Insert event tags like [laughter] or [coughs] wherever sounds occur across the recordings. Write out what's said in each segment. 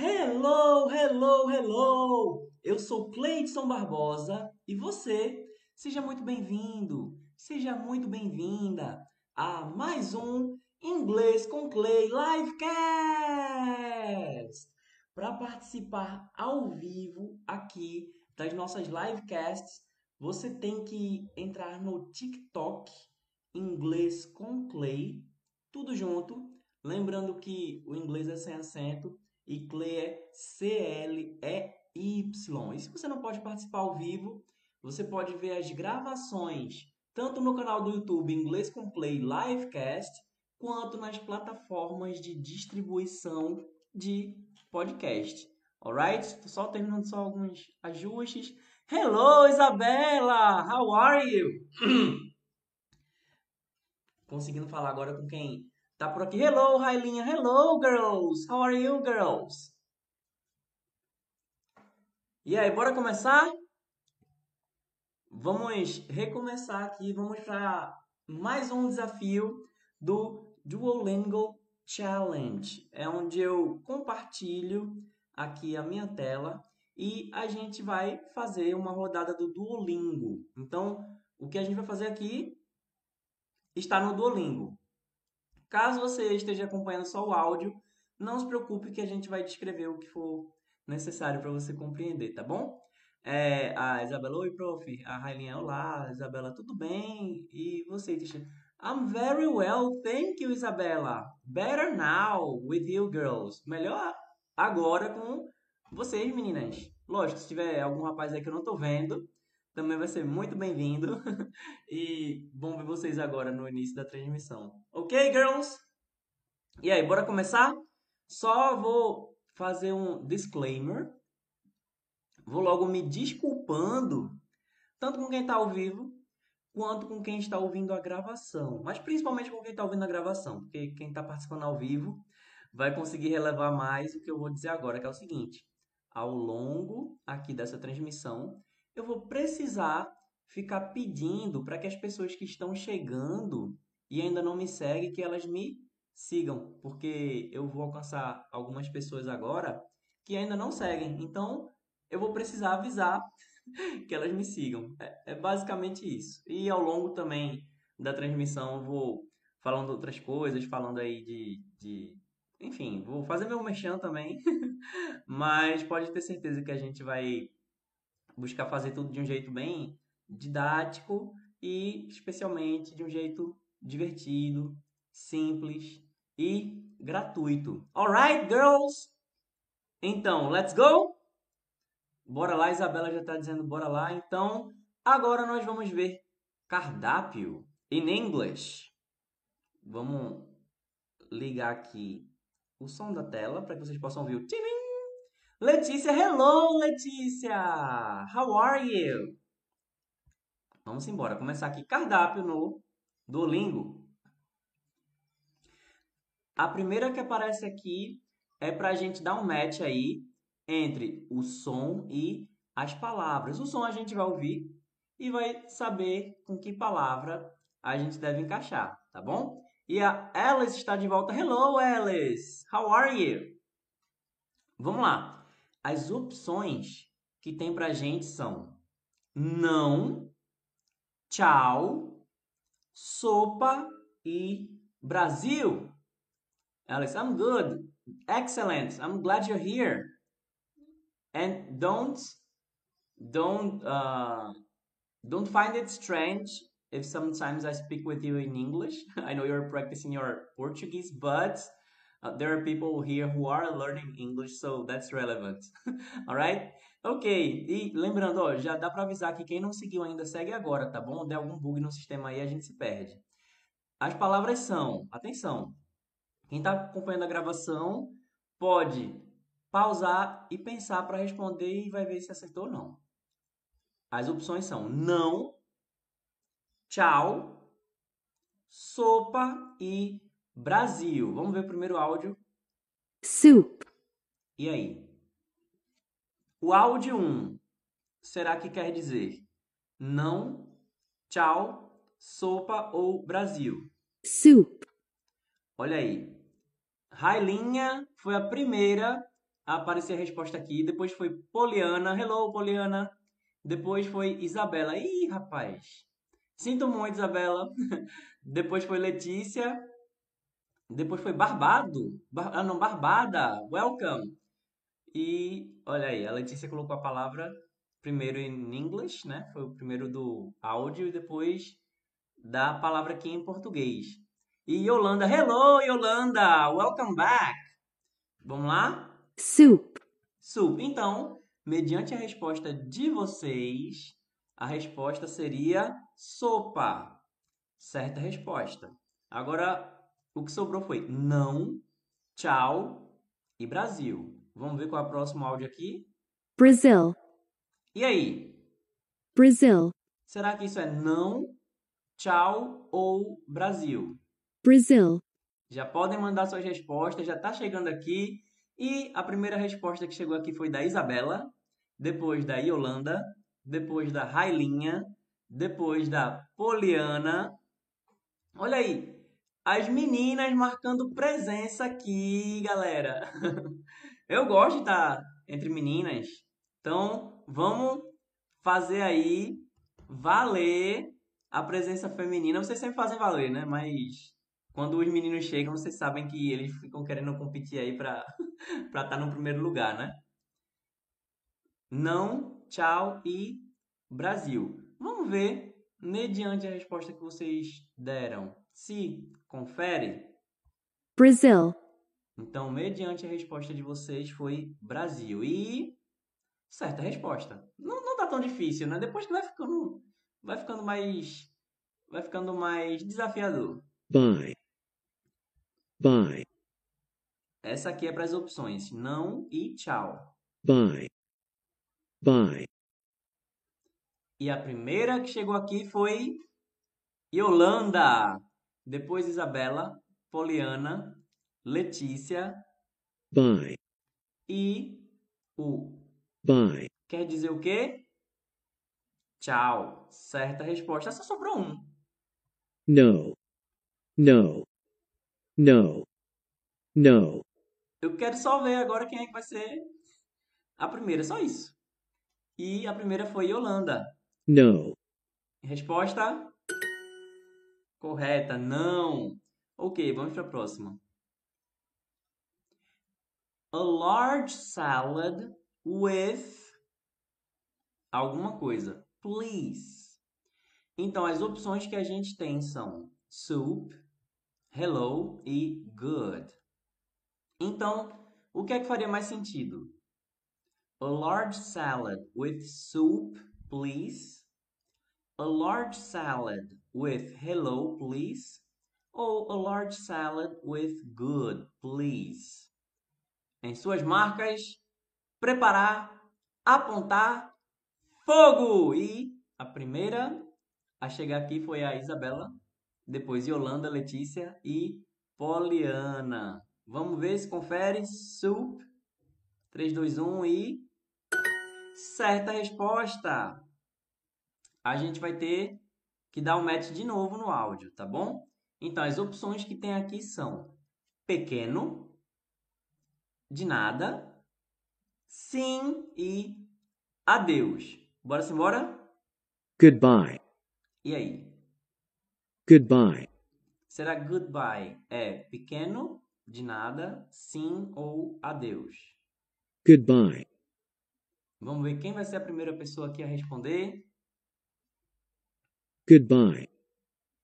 Hello, hello, hello! Eu sou Cleidson Barbosa e você, seja muito bem-vindo, seja muito bem-vinda a mais um Inglês com Clay Livecast! Para participar ao vivo aqui das nossas livecasts, você tem que entrar no TikTok Inglês com Clay, tudo junto. Lembrando que o inglês é sem acento e é C-L-E-Y. E se você não pode participar ao vivo, você pode ver as gravações tanto no canal do YouTube Inglês com Clay Livecast, quanto nas plataformas de distribuição de podcast. Alright? Estou só terminando só alguns ajustes. Hello, Isabela! How are you? [clears throat] Conseguindo falar agora com quem Tá por aqui. Hello, Railinha. Hello, girls. How are you, girls? E aí, bora começar? Vamos recomeçar aqui. Vamos para mais um desafio do Duolingo Challenge. É onde eu compartilho aqui a minha tela e a gente vai fazer uma rodada do Duolingo. Então, o que a gente vai fazer aqui está no Duolingo. Caso você esteja acompanhando só o áudio, não se preocupe que a gente vai descrever o que for necessário para você compreender, tá bom? É, a Isabela, oi, prof. A Railinha, olá. Isabela, tudo bem? E você, teacher? I'm very well, thank you, Isabela. Better now with you, girls. Melhor agora com vocês, meninas. Lógico, se tiver algum rapaz aí que eu não tô vendo, também vai ser muito bem-vindo. [laughs] e bom ver vocês agora no início da transmissão. Ok, girls? E aí, bora começar? Só vou fazer um disclaimer. Vou logo me desculpando, tanto com quem está ao vivo, quanto com quem está ouvindo a gravação. Mas principalmente com quem está ouvindo a gravação, porque quem está participando ao vivo vai conseguir relevar mais o que eu vou dizer agora, que é o seguinte. Ao longo aqui dessa transmissão, eu vou precisar ficar pedindo para que as pessoas que estão chegando e ainda não me seguem, que elas me sigam, porque eu vou alcançar algumas pessoas agora que ainda não seguem. Então, eu vou precisar avisar [laughs] que elas me sigam. É, é basicamente isso. E ao longo também da transmissão, eu vou falando outras coisas, falando aí de, de enfim, vou fazer meu mexão também, [laughs] mas pode ter certeza que a gente vai buscar fazer tudo de um jeito bem didático e especialmente de um jeito divertido, simples e gratuito. Alright, girls? Então, let's go? Bora lá, Isabela já está dizendo bora lá. Então, agora nós vamos ver cardápio in English. Vamos ligar aqui o som da tela para que vocês possam ouvir o tiling Letícia, hello, Letícia! How are you? Vamos embora. Começar aqui cardápio no Duolingo. A primeira que aparece aqui é para a gente dar um match aí entre o som e as palavras. O som a gente vai ouvir e vai saber com que palavra a gente deve encaixar, tá bom? E a Alice está de volta. Hello, Alice! How are you? Vamos lá. As opções que tem pra gente são não, tchau, sopa e Brasil. Alex, I'm good. Excellent. I'm glad you're here. And don't don't uh, don't find it strange if sometimes I speak with you in English. [laughs] I know you're practicing your Portuguese, but Uh, there are people here who are learning English, so that's relevant. [laughs] Alright? Ok, e lembrando, ó, já dá para avisar que quem não seguiu ainda segue agora, tá bom? Der algum bug no sistema aí, a gente se perde. As palavras são, atenção, quem está acompanhando a gravação pode pausar e pensar para responder e vai ver se acertou ou não. As opções são não, tchau, sopa e Brasil. Vamos ver o primeiro áudio. Soup. E aí? O áudio 1, será que quer dizer não, tchau, sopa ou Brasil? Soup. Olha aí. Railinha foi a primeira aparecer a resposta aqui. Depois foi Poliana. Hello, Poliana. Depois foi Isabela. Ih, rapaz. Sinto muito, Isabela. [laughs] Depois foi Letícia. Depois foi Barbado. Bar... Ah, não, Barbada. Welcome. E olha aí, a Letícia colocou a palavra primeiro em inglês, né? Foi o primeiro do áudio e depois da palavra aqui em português. E Yolanda, hello Yolanda, welcome back. Vamos lá? soup, Soup. Então, mediante a resposta de vocês, a resposta seria sopa. Certa resposta. Agora, o que sobrou foi não, tchau e Brasil. Vamos ver qual é o próximo áudio aqui? Brazil, E aí? Brazil, Será que isso é não, tchau ou Brasil? Brazil, Já podem mandar suas respostas, já está chegando aqui. E a primeira resposta que chegou aqui foi da Isabela, depois da Yolanda, depois da Railinha, depois da Poliana. Olha aí, as meninas marcando presença aqui, galera. [laughs] Eu gosto de estar entre meninas. Então, vamos fazer aí valer a presença feminina. Vocês sempre fazem valer, né? Mas quando os meninos chegam, vocês sabem que eles ficam querendo competir aí para [laughs] para estar no primeiro lugar, né? Não, tchau e Brasil. Vamos ver, mediante a resposta que vocês deram, se confere. Brazil, Então, mediante a resposta de vocês, foi Brasil. E certa resposta. Não, não tá tão difícil, né? Depois que vai ficando, vai ficando mais, vai ficando mais desafiador. Bye. Bye. Essa aqui é para as opções não e tchau. Bye. Bye. E a primeira que chegou aqui foi Yolanda. Depois Isabela, Poliana, Letícia Bye. e o. Bye. Quer dizer o quê? Tchau. Certa resposta. Só sobrou um. No. No. No. No. Eu quero só ver agora quem é que vai ser a primeira. Só isso. E a primeira foi Yolanda. No. Resposta correta, não. Ok, vamos para a próxima. A large salad with alguma coisa. Please. Então, as opções que a gente tem são soup, hello e good. Então, o que é que faria mais sentido? A large salad with soup, please. A large salad with hello, please. Ou a large salad with good, please. Em suas marcas, preparar, apontar, fogo! E a primeira a chegar aqui foi a Isabela, depois Yolanda, Letícia e Poliana. Vamos ver se confere. Soup. 3, 2, 1 e. Certa resposta! A gente vai ter que dar um match de novo no áudio, tá bom? Então, as opções que tem aqui são pequeno, de nada, sim e adeus. Bora se embora? Goodbye. E aí? Goodbye. Será goodbye é pequeno, de nada, sim ou adeus? Goodbye. Vamos ver quem vai ser a primeira pessoa aqui a responder. Goodbye.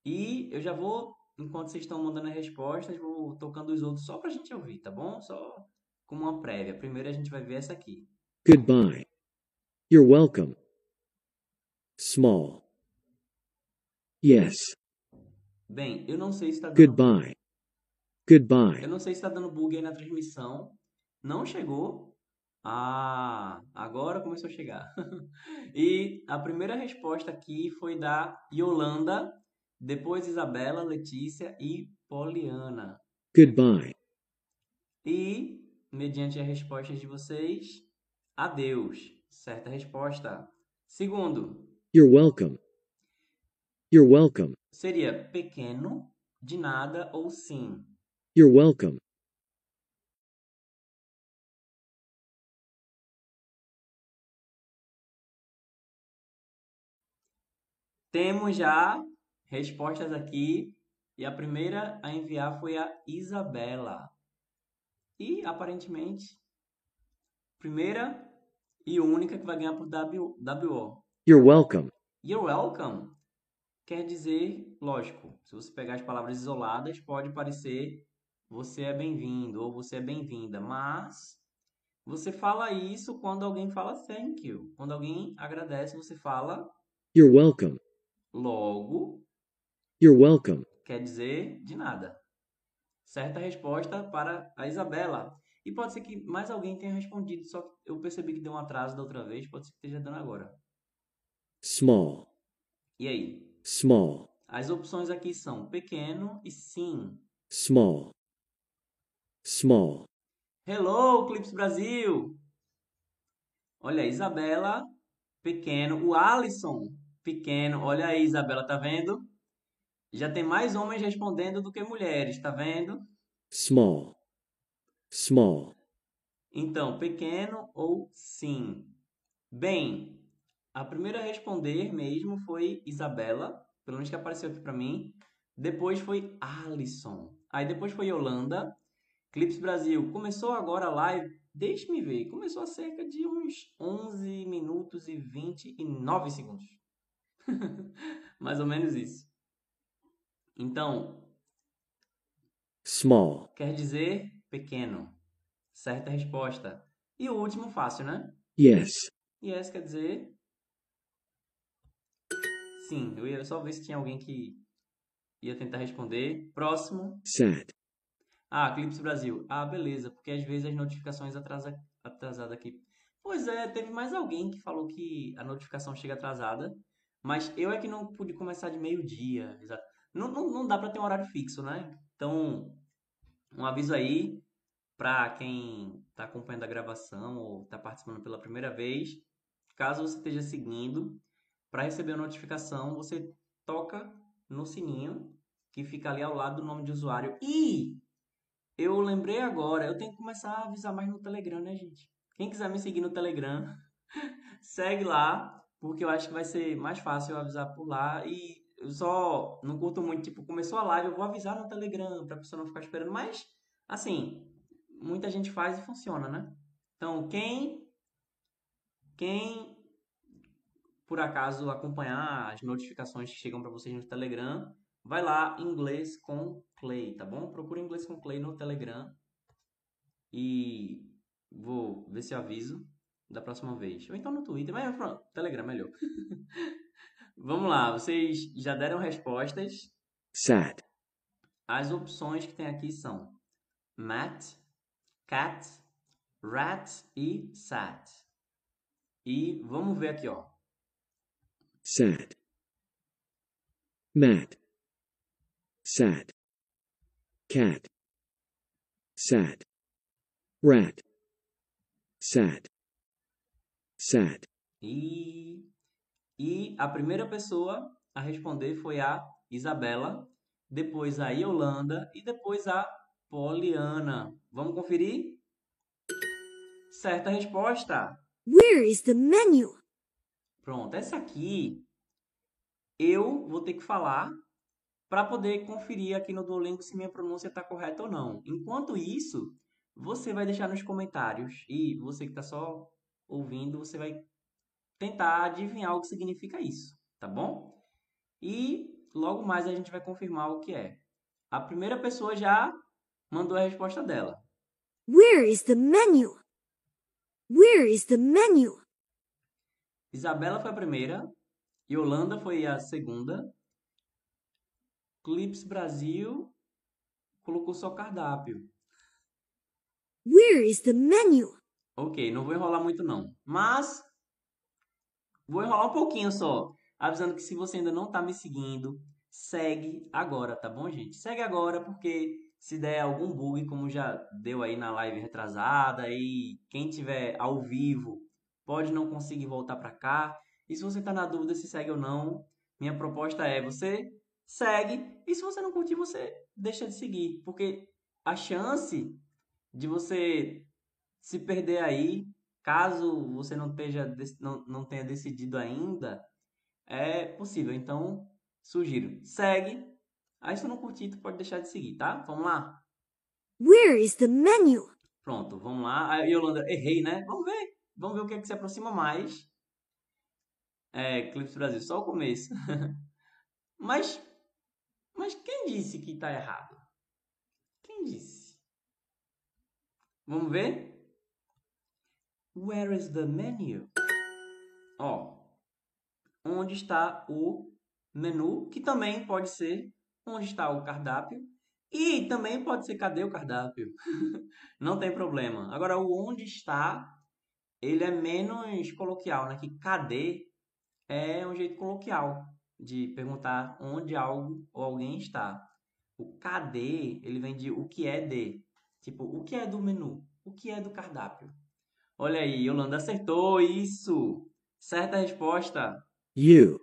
E eu já vou, enquanto vocês estão mandando as respostas, vou tocando os outros só pra gente ouvir, tá bom? Só como uma prévia. Primeiro a gente vai ver essa aqui. Goodbye. You're welcome. Small. Yes. Bem, eu não sei se tá dando, Goodbye. Goodbye. eu não sei se tá dando bug aí na transmissão. Não chegou. Ah, agora começou a chegar. [laughs] e a primeira resposta aqui foi da Yolanda, depois Isabela, Letícia e Poliana. Goodbye. E, mediante as respostas de vocês, adeus. Certa resposta. Segundo, You're welcome. You're welcome. seria pequeno, de nada ou sim. You're welcome. Temos já respostas aqui. E a primeira a enviar foi a Isabela. E aparentemente, primeira e única que vai ganhar por W, WO. You're welcome. You're welcome quer dizer, lógico, se você pegar as palavras isoladas, pode parecer você é bem-vindo ou você é bem-vinda, mas você fala isso quando alguém fala thank you. Quando alguém agradece, você fala You're welcome. Logo, You're welcome. quer dizer de nada. Certa resposta para a Isabela. E pode ser que mais alguém tenha respondido, só que eu percebi que deu um atraso da outra vez, pode ser que esteja dando agora. Small. E aí? Small. As opções aqui são pequeno e sim. Small. Small. Hello, Clips Brasil! Olha Isabela, pequeno. O Alisson, pequeno. Olha aí, Isabela, tá vendo? Já tem mais homens respondendo do que mulheres, tá vendo? Small. Small. Então, pequeno ou sim? Bem, a primeira a responder mesmo foi Isabela, pelo menos que apareceu aqui para mim. Depois foi Alisson. Aí depois foi Yolanda. Clips Brasil. Começou agora a live, deixe-me ver, começou há cerca de uns 11 minutos e 29 segundos. [laughs] Mais ou menos isso. Então, Small. quer dizer pequeno. Certa resposta. E o último fácil, né? Yes. Yes quer dizer sim. Eu ia só ver se tinha alguém que ia tentar responder. Próximo. Sad. Ah, Clips Brasil. Ah, beleza, porque às vezes as notificações atrasa atrasada aqui. Pois é, teve mais alguém que falou que a notificação chega atrasada, mas eu é que não pude começar de meio-dia. Não, não, não dá para ter um horário fixo, né? Então, um aviso aí para quem está acompanhando a gravação ou está participando pela primeira vez. Caso você esteja seguindo, para receber a notificação, você toca no sininho que fica ali ao lado do nome de usuário. E eu lembrei agora, eu tenho que começar a avisar mais no Telegram, né, gente? Quem quiser me seguir no Telegram, [laughs] segue lá, porque eu acho que vai ser mais fácil eu avisar por lá. E eu só não curto muito, tipo, começou a live, eu vou avisar no Telegram, pra pessoa não ficar esperando. Mas, assim, muita gente faz e funciona, né? Então, quem, quem por acaso acompanhar as notificações que chegam para vocês no Telegram, vai lá, inglês com Clay, tá bom? Procura inglês com Clay no Telegram e vou ver se aviso da próxima vez. Ou então no Twitter, mas pronto, Telegram melhor. [laughs] Vamos lá, vocês já deram respostas. Sad. As opções que tem aqui são Matt, Cat, Rat e Sat. E vamos ver aqui, ó. Sad. Mad. Sad. Cat. Sad. Rat. Sad. E, e a primeira pessoa a responder foi a Isabela, depois a Yolanda e depois a Poliana. Vamos conferir? Certa resposta. Where is the menu? Pronto, essa aqui eu vou ter que falar para poder conferir aqui no Duolingo se minha pronúncia está correta ou não. Enquanto isso, você vai deixar nos comentários e você que está só ouvindo, você vai tentar adivinhar o que significa isso, tá bom? E logo mais a gente vai confirmar o que é. A primeira pessoa já mandou a resposta dela. Where is the menu? Where is the menu? Isabela foi a primeira, Yolanda foi a segunda, Clips Brasil colocou só cardápio. Where is the menu? Ok, não vou enrolar muito não. Mas vou enrolar um pouquinho só. Avisando que se você ainda não está me seguindo, segue agora, tá bom, gente? Segue agora porque se der algum bug, como já deu aí na live retrasada, e quem tiver ao vivo pode não conseguir voltar para cá. E se você está na dúvida se segue ou não, minha proposta é você segue e se você não curtir, você deixa de seguir, porque a chance de você se perder aí, caso você não, esteja, não, não tenha decidido ainda, é possível. Então, sugiro, segue. Aí se não curtir, tu pode deixar de seguir, tá? Vamos lá? Where is the menu? Pronto, vamos lá. Aí, Yolanda, errei, né? Vamos ver. Vamos ver o que é que se aproxima mais. É, Clips Brasil, só o começo. [laughs] mas, mas quem disse que tá errado? Quem disse? Vamos ver? Where is the menu? Ó, onde está o menu, que também pode ser onde está o cardápio. E também pode ser cadê o cardápio? [laughs] Não tem problema. Agora, o onde está, ele é menos coloquial, né? Que cadê é um jeito coloquial de perguntar onde algo ou alguém está. O cadê, ele vem de o que é de. Tipo, o que é do menu? O que é do cardápio? Olha aí, Yolanda acertou isso. Certa resposta. You,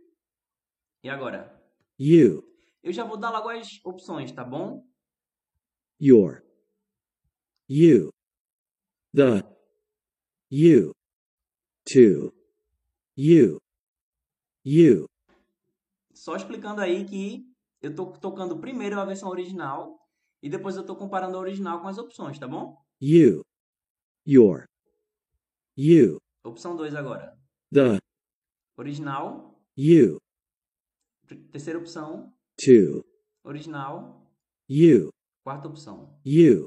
E agora? you, Eu já vou dar logo as opções, tá bom? your, you, the, you, to, you, you, Só explicando aí que eu tô tocando primeiro a versão original e depois eu tô comparando a original com as opções, tá bom? you, your, you, Opção 2 agora. the, Original. you, Terceira opção. to, Original. you, Quarta opção. you,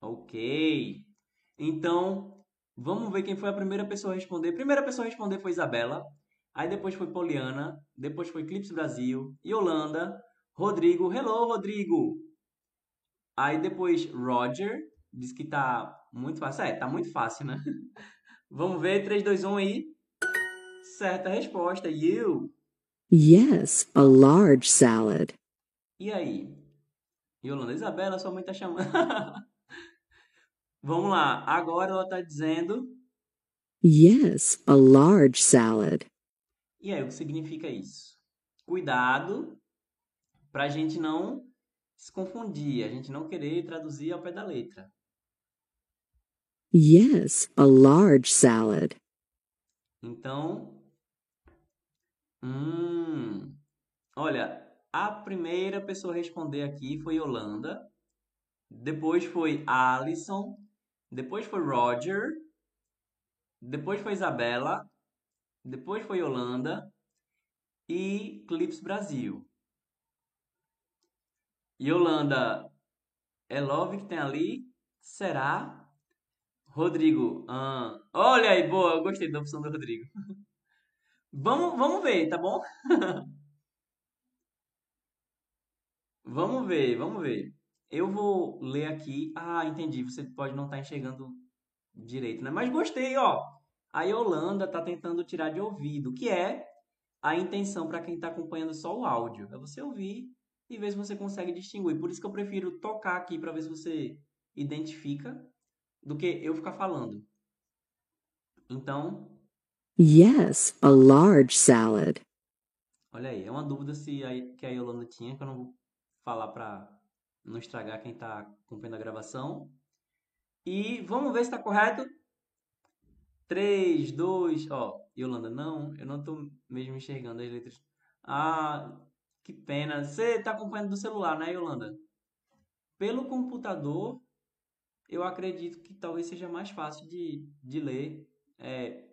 Ok. Então, vamos ver quem foi a primeira pessoa a responder. A primeira pessoa a responder foi Isabela. Aí depois foi Poliana. Depois foi Clips Brasil. Yolanda. Rodrigo. Hello, Rodrigo. Aí depois Roger. Diz que tá muito fácil. É, tá muito fácil, né? [laughs] Vamos ver. 3, 2, 1 aí. Certa resposta. You. Yes, a large salad. E aí? Yolanda, Isabela, sua mãe tá chamando. [laughs] Vamos lá. Agora ela tá dizendo. Yes, a large salad. E aí, o que significa isso? Cuidado para a gente não se confundir, a gente não querer traduzir ao pé da letra. Yes, a large salad. Então, hum, olha, a primeira pessoa a responder aqui foi Yolanda, depois foi Alison, depois foi Roger, depois foi Isabela, depois foi Yolanda e Clips Brasil. Yolanda, é Love que tem ali? Será? Rodrigo, olha aí, boa, eu gostei da opção do Rodrigo. [laughs] Vamos, vamos ver, tá bom? [laughs] Vamos ver, vamos ver. Eu vou ler aqui. Ah, entendi. Você pode não estar enxergando direito, né? Mas gostei, ó. A Yolanda tá tentando tirar de ouvido, que é a intenção para quem está acompanhando só o áudio. É você ouvir e ver se você consegue distinguir. Por isso que eu prefiro tocar aqui para ver se você identifica do que eu ficar falando. Então, Yes, a large salad. olha aí, é uma dúvida se a, que a Yolanda tinha, que eu não vou falar para não estragar quem está acompanhando a gravação. E vamos ver se está correto. 3, 2, ó, Yolanda, não, eu não tô mesmo enxergando as letras. Ah, que pena. Você está acompanhando do celular, né, Yolanda? Pelo computador, eu acredito que talvez seja mais fácil de, de ler. É,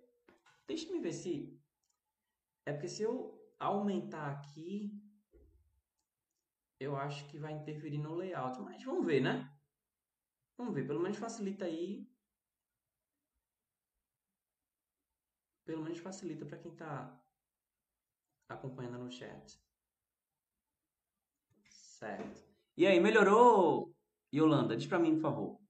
deixa eu ver se. É porque se eu aumentar aqui, eu acho que vai interferir no layout. Mas vamos ver, né? Vamos ver, pelo menos facilita aí. Pelo menos facilita para quem está acompanhando no chat. Certo. E aí, melhorou, Yolanda? Diz para mim, por favor.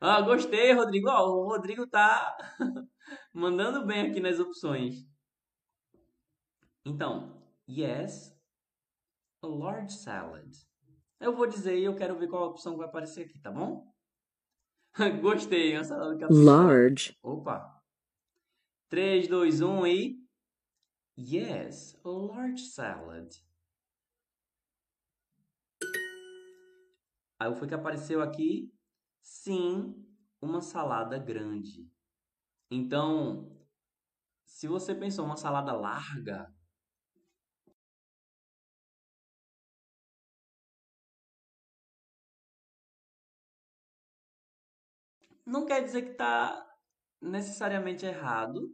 Ah, gostei, Rodrigo. Ó, o Rodrigo tá [laughs] mandando bem aqui nas opções. Então, yes, a large salad. Eu vou dizer e eu quero ver qual opção vai aparecer aqui, tá bom? [laughs] Gostei, uma salada. Large. Opa. 3, 2, 1 e. Yes, a large salad. Aí foi que apareceu aqui. Sim, uma salada grande. Então, se você pensou uma salada larga, não quer dizer que está necessariamente errado.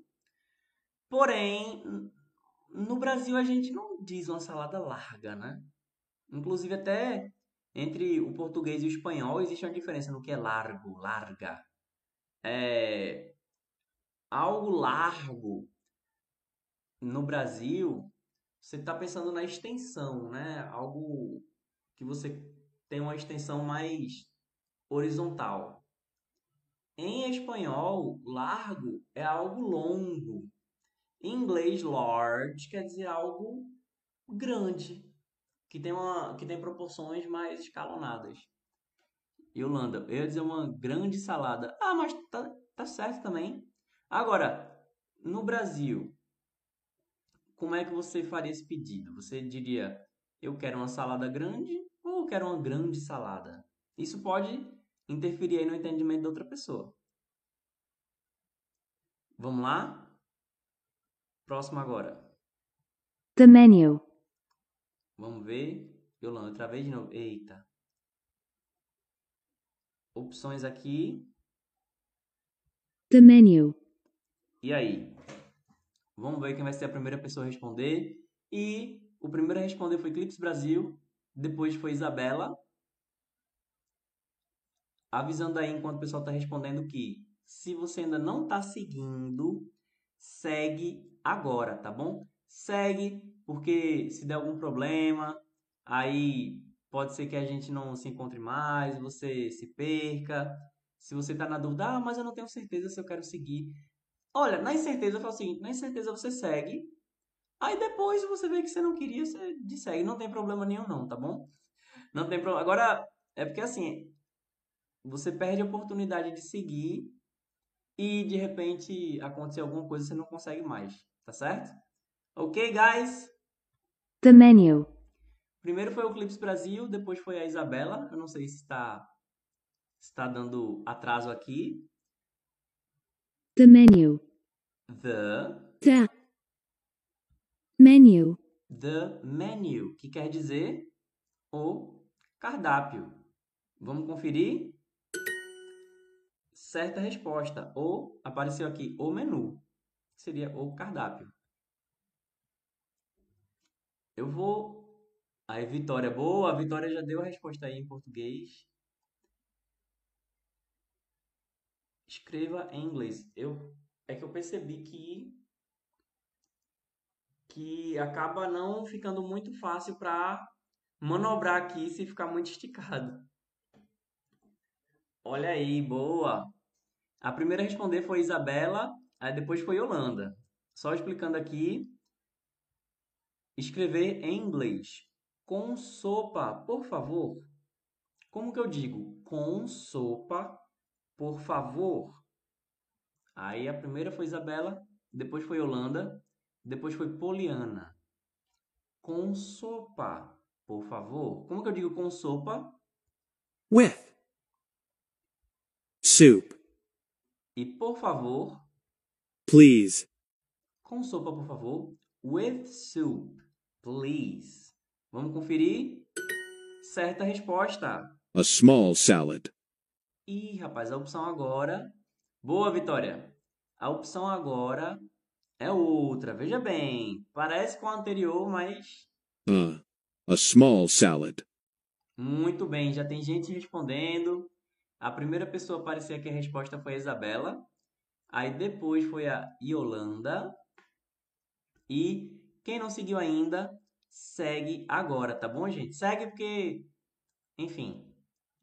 Porém, no Brasil a gente não diz uma salada larga, né? Inclusive até entre o português e o espanhol existe uma diferença no que é largo, larga. É algo largo no Brasil, você está pensando na extensão, né? Algo que você tem uma extensão mais horizontal. Em espanhol, largo é algo longo. Em inglês, large quer dizer algo grande, que tem, uma, que tem proporções mais escalonadas. Yolanda, eu ia dizer uma grande salada. Ah, mas tá, tá certo também. Agora, no Brasil, como é que você faria esse pedido? Você diria, eu quero uma salada grande ou eu quero uma grande salada? Isso pode interferir no entendimento da outra pessoa. Vamos lá? Próximo agora. The menu. Vamos ver. Yolanda, outra vez de novo. Eita. Opções aqui. The menu. E aí? Vamos ver quem vai ser a primeira pessoa a responder. E o primeiro a responder foi Clips Brasil. Depois foi Isabela. Avisando aí enquanto o pessoal está respondendo que se você ainda não está seguindo, segue agora, tá bom? Segue, porque se der algum problema, aí pode ser que a gente não se encontre mais, você se perca. Se você está na dúvida, ah, mas eu não tenho certeza se eu quero seguir. Olha, na incerteza, eu falo o seguinte: na incerteza você segue. Aí depois você vê que você não queria, você dessegue. Não tem problema nenhum, não, tá bom? Não tem problema. Agora, é porque assim, você perde a oportunidade de seguir e de repente acontecer alguma coisa você não consegue mais, tá certo? Ok, guys? The menu. Primeiro foi o Clips Brasil, depois foi a Isabela. Eu não sei se está está dando atraso aqui. The menu. The The menu. the menu, que quer dizer o cardápio. Vamos conferir? Certa resposta. O apareceu aqui o menu, que seria o cardápio. Eu vou. Aí, Vitória, boa. A Vitória já deu a resposta aí em português. Escreva em inglês. Eu é que eu percebi que que acaba não ficando muito fácil para manobrar aqui se ficar muito esticado. Olha aí, boa. A primeira a responder foi Isabela, aí depois foi Yolanda. Só explicando aqui. Escrever em inglês. Com sopa, por favor. Como que eu digo? Com sopa, por favor. Aí a primeira foi Isabela, depois foi Yolanda, depois foi Poliana. Com sopa, por favor. Como que eu digo com sopa? with, soup, E por favor, please, com sopa, por favor. With soup, please. Vamos conferir? Certa resposta. a small salad, Ih, rapaz, a opção agora. Boa, Vitória. A opção agora é outra. Veja bem, parece com a anterior, mas uh, a small salad, muito bem. Já tem gente respondendo. A primeira pessoa a aparecer aqui a resposta foi a Isabela. Aí depois foi a Yolanda. E quem não seguiu ainda, segue agora, tá bom, gente? Segue porque, enfim,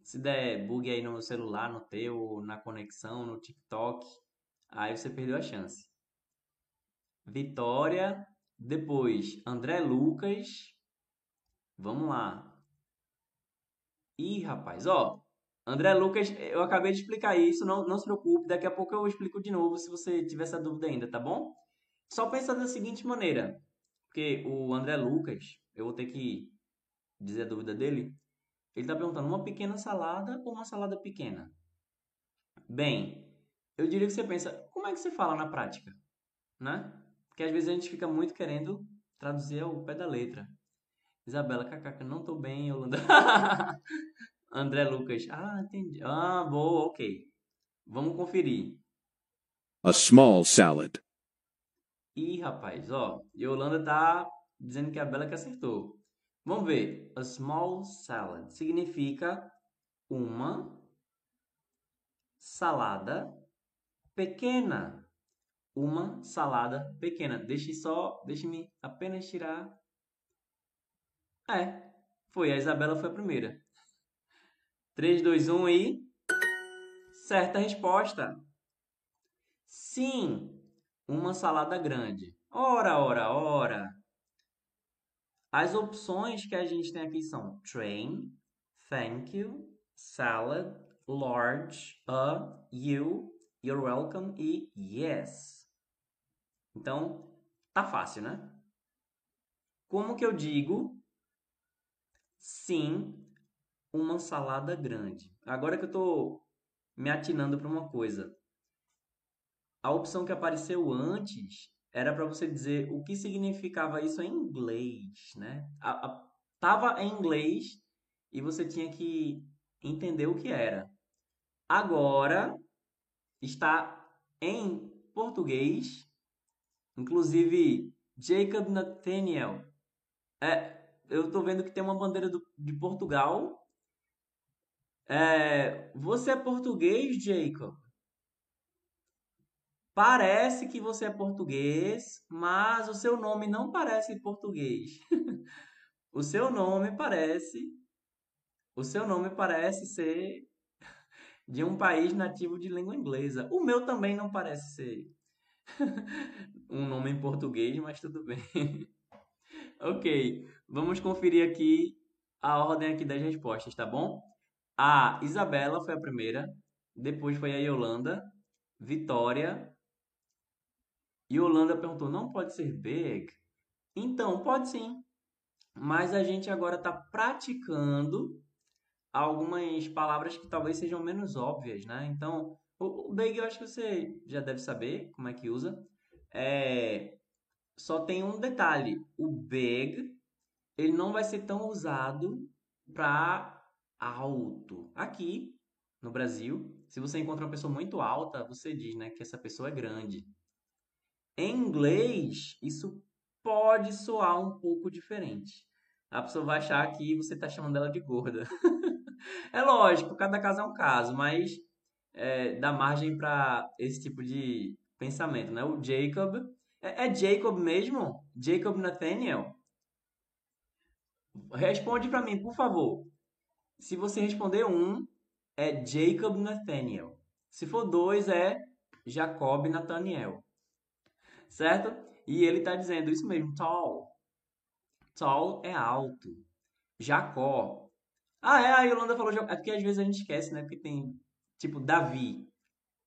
se der bug aí no celular, no teu, na conexão, no TikTok, aí você perdeu a chance. Vitória, depois André Lucas. Vamos lá. Ih, rapaz, ó. André Lucas, eu acabei de explicar isso, não, não se preocupe, daqui a pouco eu explico de novo se você tiver essa dúvida ainda, tá bom? Só pensa da seguinte maneira, porque o André Lucas, eu vou ter que dizer a dúvida dele, ele está perguntando uma pequena salada ou uma salada pequena? Bem, eu diria que você pensa, como é que você fala na prática? Né? Porque às vezes a gente fica muito querendo traduzir ao pé da letra. Isabela, kkk, não tô bem, Yolanda. [laughs] André Lucas, ah, entendi. Ah, boa, ok. Vamos conferir. A small salad. Ih, rapaz, ó. Yolanda tá dizendo que a Bela que acertou. Vamos ver. A small salad significa uma salada pequena. Uma salada pequena. Deixe só, deixe-me apenas tirar. É, foi. A Isabela foi a primeira. 3, 2, 1 e. Certa resposta. Sim, uma salada grande. Ora, ora, ora. As opções que a gente tem aqui são train, thank you, salad, large, a, you, you're welcome e yes. Então, tá fácil, né? Como que eu digo sim, uma salada grande? Agora que eu tô me atinando para uma coisa. A opção que apareceu antes era para você dizer o que significava isso em inglês, né? A, a, tava em inglês e você tinha que entender o que era. Agora está em português, inclusive Jacob Nathaniel. É, eu estou vendo que tem uma bandeira do, de Portugal. É, você é português, Jacob? Parece que você é português, mas o seu nome não parece português. [laughs] o seu nome parece o seu nome parece ser de um país nativo de língua inglesa. O meu também não parece ser [laughs] um nome em português, mas tudo bem. [laughs] ok, vamos conferir aqui a ordem aqui das respostas, tá bom? A Isabela foi a primeira, depois foi a Yolanda, Vitória, e Holanda perguntou: não pode ser big? Então, pode sim. Mas a gente agora está praticando algumas palavras que talvez sejam menos óbvias, né? Então, o, big eu acho que você já deve saber como é que usa. É, só tem um detalhe: o big ele não vai ser tão usado para alto. Aqui no Brasil, se você encontra uma pessoa muito alta, você diz, né, que essa pessoa é grande. Em inglês, isso pode soar um pouco diferente. A pessoa vai achar que você está chamando ela de gorda. [laughs] é lógico, cada caso é um caso, mas é, dá margem para esse tipo de pensamento, né? O Jacob é, é Jacob mesmo? Jacob Nathaniel? Responde para mim, por favor. Se você responder um, é Jacob Nathaniel. Se for dois, é Jacob Nathaniel certo? E ele está dizendo isso mesmo, tall. Tall é alto. Jacó. Ah, é, a Yolanda falou É porque às vezes a gente esquece, né? Porque tem, tipo, Davi.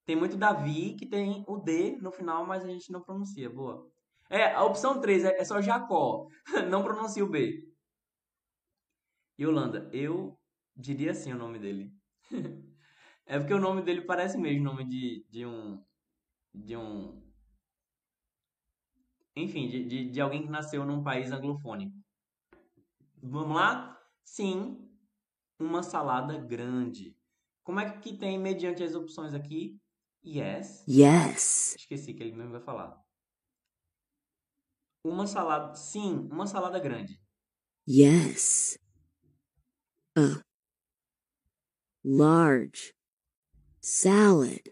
Tem muito Davi que tem o D no final, mas a gente não pronuncia. Boa. É, a opção 3 é, é só Jacó. [laughs] não pronuncia o B. Yolanda, eu diria assim o nome dele. [laughs] é porque o nome dele parece mesmo nome de, de um de um enfim, de, de, de alguém que nasceu num país anglofônico. Vamos lá? Sim, uma salada grande. Como é que tem mediante as opções aqui? Yes. Yes. Esqueci que ele mesmo vai falar. Uma salada. Sim, uma salada grande. Yes. A large salad.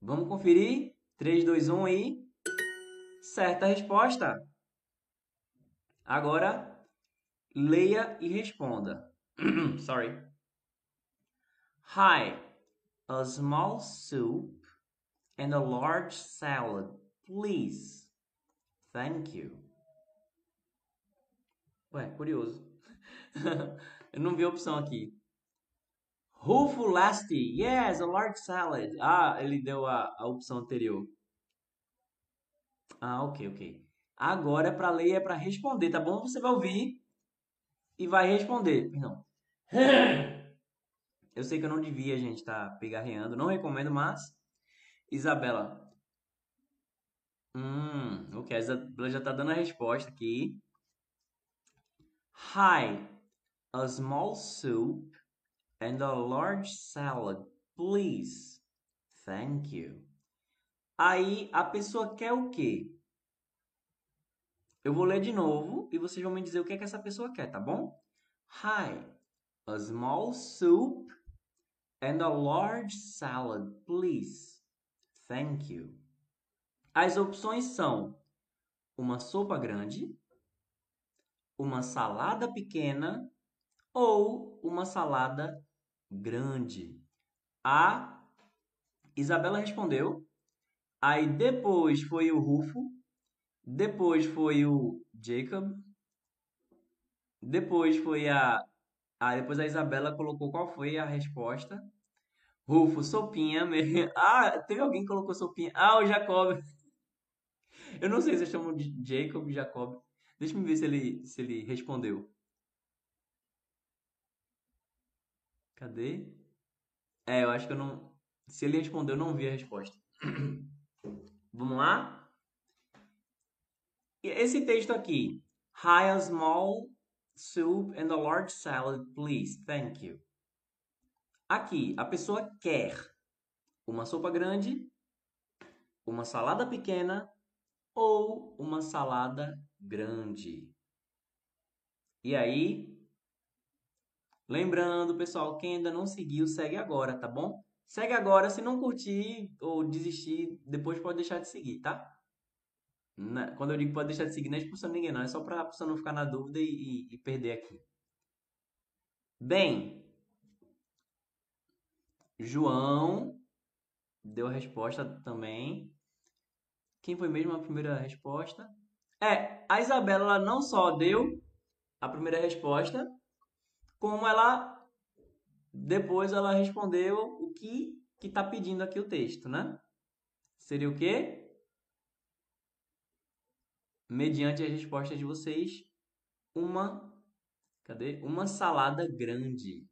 Vamos conferir? 3, 2, 1 e certa resposta. Agora, leia e responda. [clears throat] Sorry. Hi, a small soup and a large salad, please. Thank you. Ué, curioso. [laughs] Eu não vi a opção aqui. Rufo Lasti, yes, a large salad. Ah, ele deu a, a opção anterior. Ah, ok, ok. Agora, para ler é para responder, tá bom? Você vai ouvir e vai responder. Perdão. Eu sei que eu não devia, gente, tá pegarreando. Não recomendo, mas... Isabela. Hum, ok. A Isabela já está dando a resposta aqui. Hi. A small soup and a large salad, please. Thank you. Aí a pessoa quer o quê? Eu vou ler de novo e vocês vão me dizer o que é que essa pessoa quer, tá bom? Hi, a small soup and a large salad, please. Thank you. As opções são uma sopa grande, uma salada pequena ou uma salada grande. A Isabela respondeu. Aí depois foi o Rufo. Depois foi o Jacob. Depois foi a. Ah, depois a Isabela colocou qual foi a resposta. Rufo, sopinha. [laughs] Ah, teve alguém que colocou sopinha. Ah, o Jacob. [laughs] Eu não sei se eu chamo de Jacob, Jacob. Deixa eu ver se ele, se ele respondeu. Cadê? É, eu acho que eu não. Se ele respondeu, eu não vi a resposta. [clears throat] Vamos lá? Esse texto aqui. Hi, a small soup and a large salad, please. Thank you. Aqui, a pessoa quer uma sopa grande, uma salada pequena ou uma salada grande. E aí, lembrando, pessoal, quem ainda não seguiu, segue agora, tá bom? Segue agora, se não curtir ou desistir, depois pode deixar de seguir, tá? Quando eu digo pode deixar de seguir, não é expulsando ninguém, não. É só para a pessoa não ficar na dúvida e, e, e perder aqui. Bem, João deu a resposta também. Quem foi mesmo a primeira resposta? É, a Isabela ela não só deu a primeira resposta, como ela depois ela respondeu o que que está pedindo aqui o texto, né? Seria o quê? Mediante as respostas de vocês, uma cadê? Uma salada grande.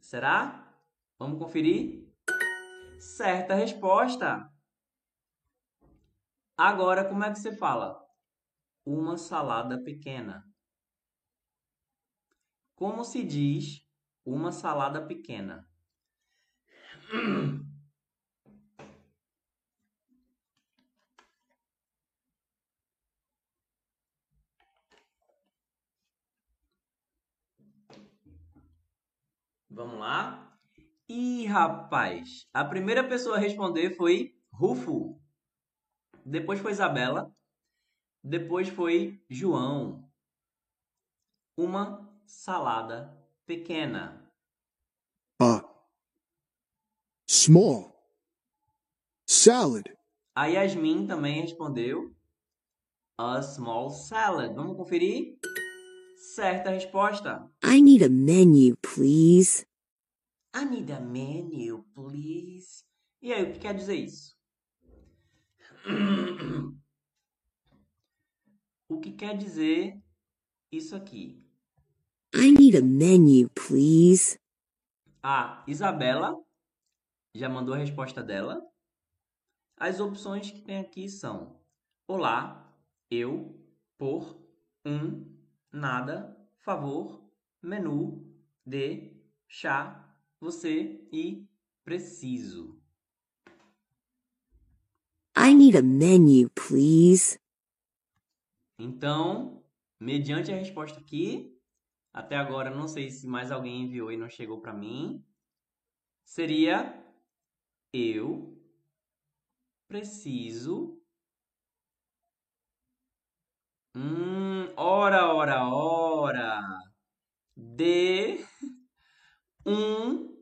Será? Vamos conferir? Certa resposta. Agora, como é que você fala? Uma salada pequena. Como se diz uma salada pequena? [clears throat] Vamos lá? Ih, rapaz, a primeira pessoa a responder foi Rufo. Depois foi Isabela. Depois foi João. Uma salada pequena. A small salad. A Yasmin também respondeu a small salad. Vamos conferir? Certa resposta. I need a menu, please. I need a menu, please. E aí, o que quer dizer isso? [clears throat] O que quer dizer isso aqui? I need a menu, please. A Isabela já mandou a resposta dela. As opções que tem aqui são: Olá, eu, por, um, nada, favor, menu, de, chá, você e preciso. I need a menu, please. Então, mediante a resposta aqui, até agora não sei se mais alguém enviou e não chegou para mim, seria eu preciso Hum, ora, ora, ora. De um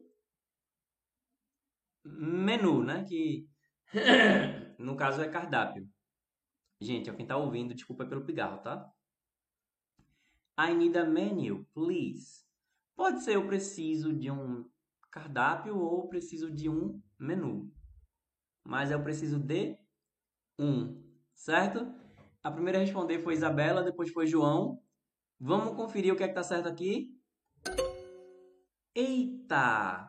menu, né? Que [coughs] no caso é cardápio. Gente, é quem tá ouvindo, desculpa pelo pigarro, tá? I need a menu, please. Pode ser eu preciso de um cardápio ou preciso de um menu. Mas eu preciso de um, certo? A primeira a responder foi Isabela, depois foi João. Vamos conferir o que é que tá certo aqui? Eita!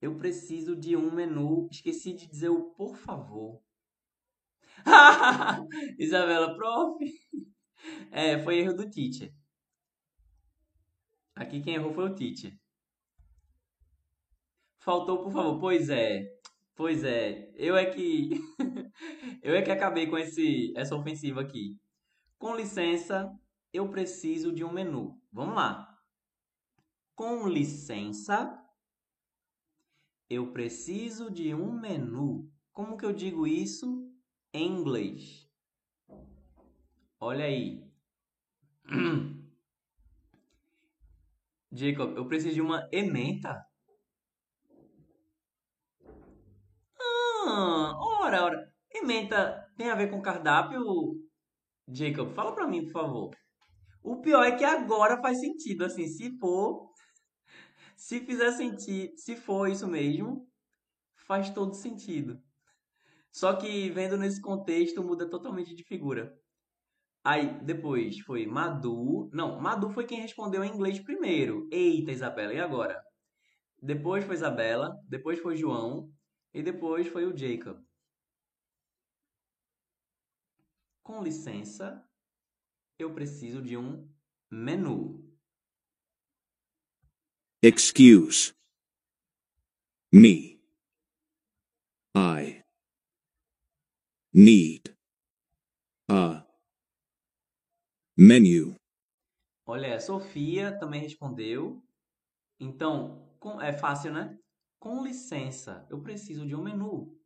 Eu preciso de um menu. Esqueci de dizer o por favor. [laughs] Isabela, prof. É, foi erro do teacher. Aqui quem errou foi o teacher. Faltou, por favor. Pois é. Pois é. Eu é que [laughs] eu é que acabei com esse essa ofensiva aqui. Com licença, eu preciso de um menu. Vamos lá. Com licença, eu preciso de um menu. Como que eu digo isso em inglês? Olha aí. [clears throat] Jacob, eu preciso de uma ementa. Ah, ora, ora. Ementa tem a ver com cardápio? Jacob, fala pra mim, por favor. O pior é que agora faz sentido, assim, se for, se fizer sentido, se for isso mesmo, faz todo sentido. Só que vendo nesse contexto muda totalmente de figura. Aí depois foi Madu. Não, Madu foi quem respondeu em inglês primeiro. Eita, Isabela, e agora? Depois foi Isabela, depois foi João e depois foi o Jacob. Com licença, eu preciso de um menu. Excuse me. I need a menu. Olha, Sofia também respondeu. Então, com- é fácil, né? Com licença, eu preciso de um menu.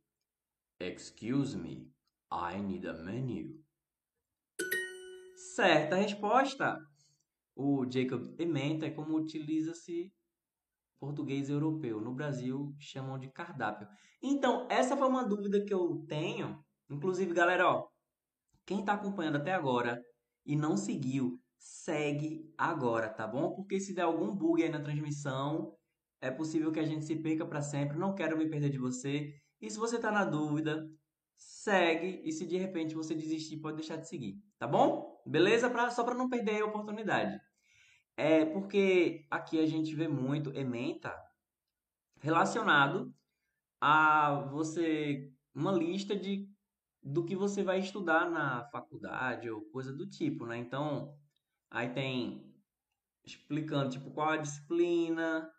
Excuse me, I need a menu. Certa resposta. O Jacob ementa é como utiliza-se português europeu. No Brasil, chamam de cardápio. Então, essa foi uma dúvida que eu tenho. Inclusive, galera, ó, quem está acompanhando até agora e não seguiu, segue agora, tá bom? Porque se der algum bug aí na transmissão, é possível que a gente se perca para sempre. Não quero me perder de você. E se você está na dúvida, segue. E se de repente você desistir, pode deixar de seguir, tá bom? Beleza? Pra, só para não perder a oportunidade. É porque aqui a gente vê muito ementa relacionado a você uma lista de do que você vai estudar na faculdade ou coisa do tipo, né? Então, aí tem explicando tipo qual a disciplina,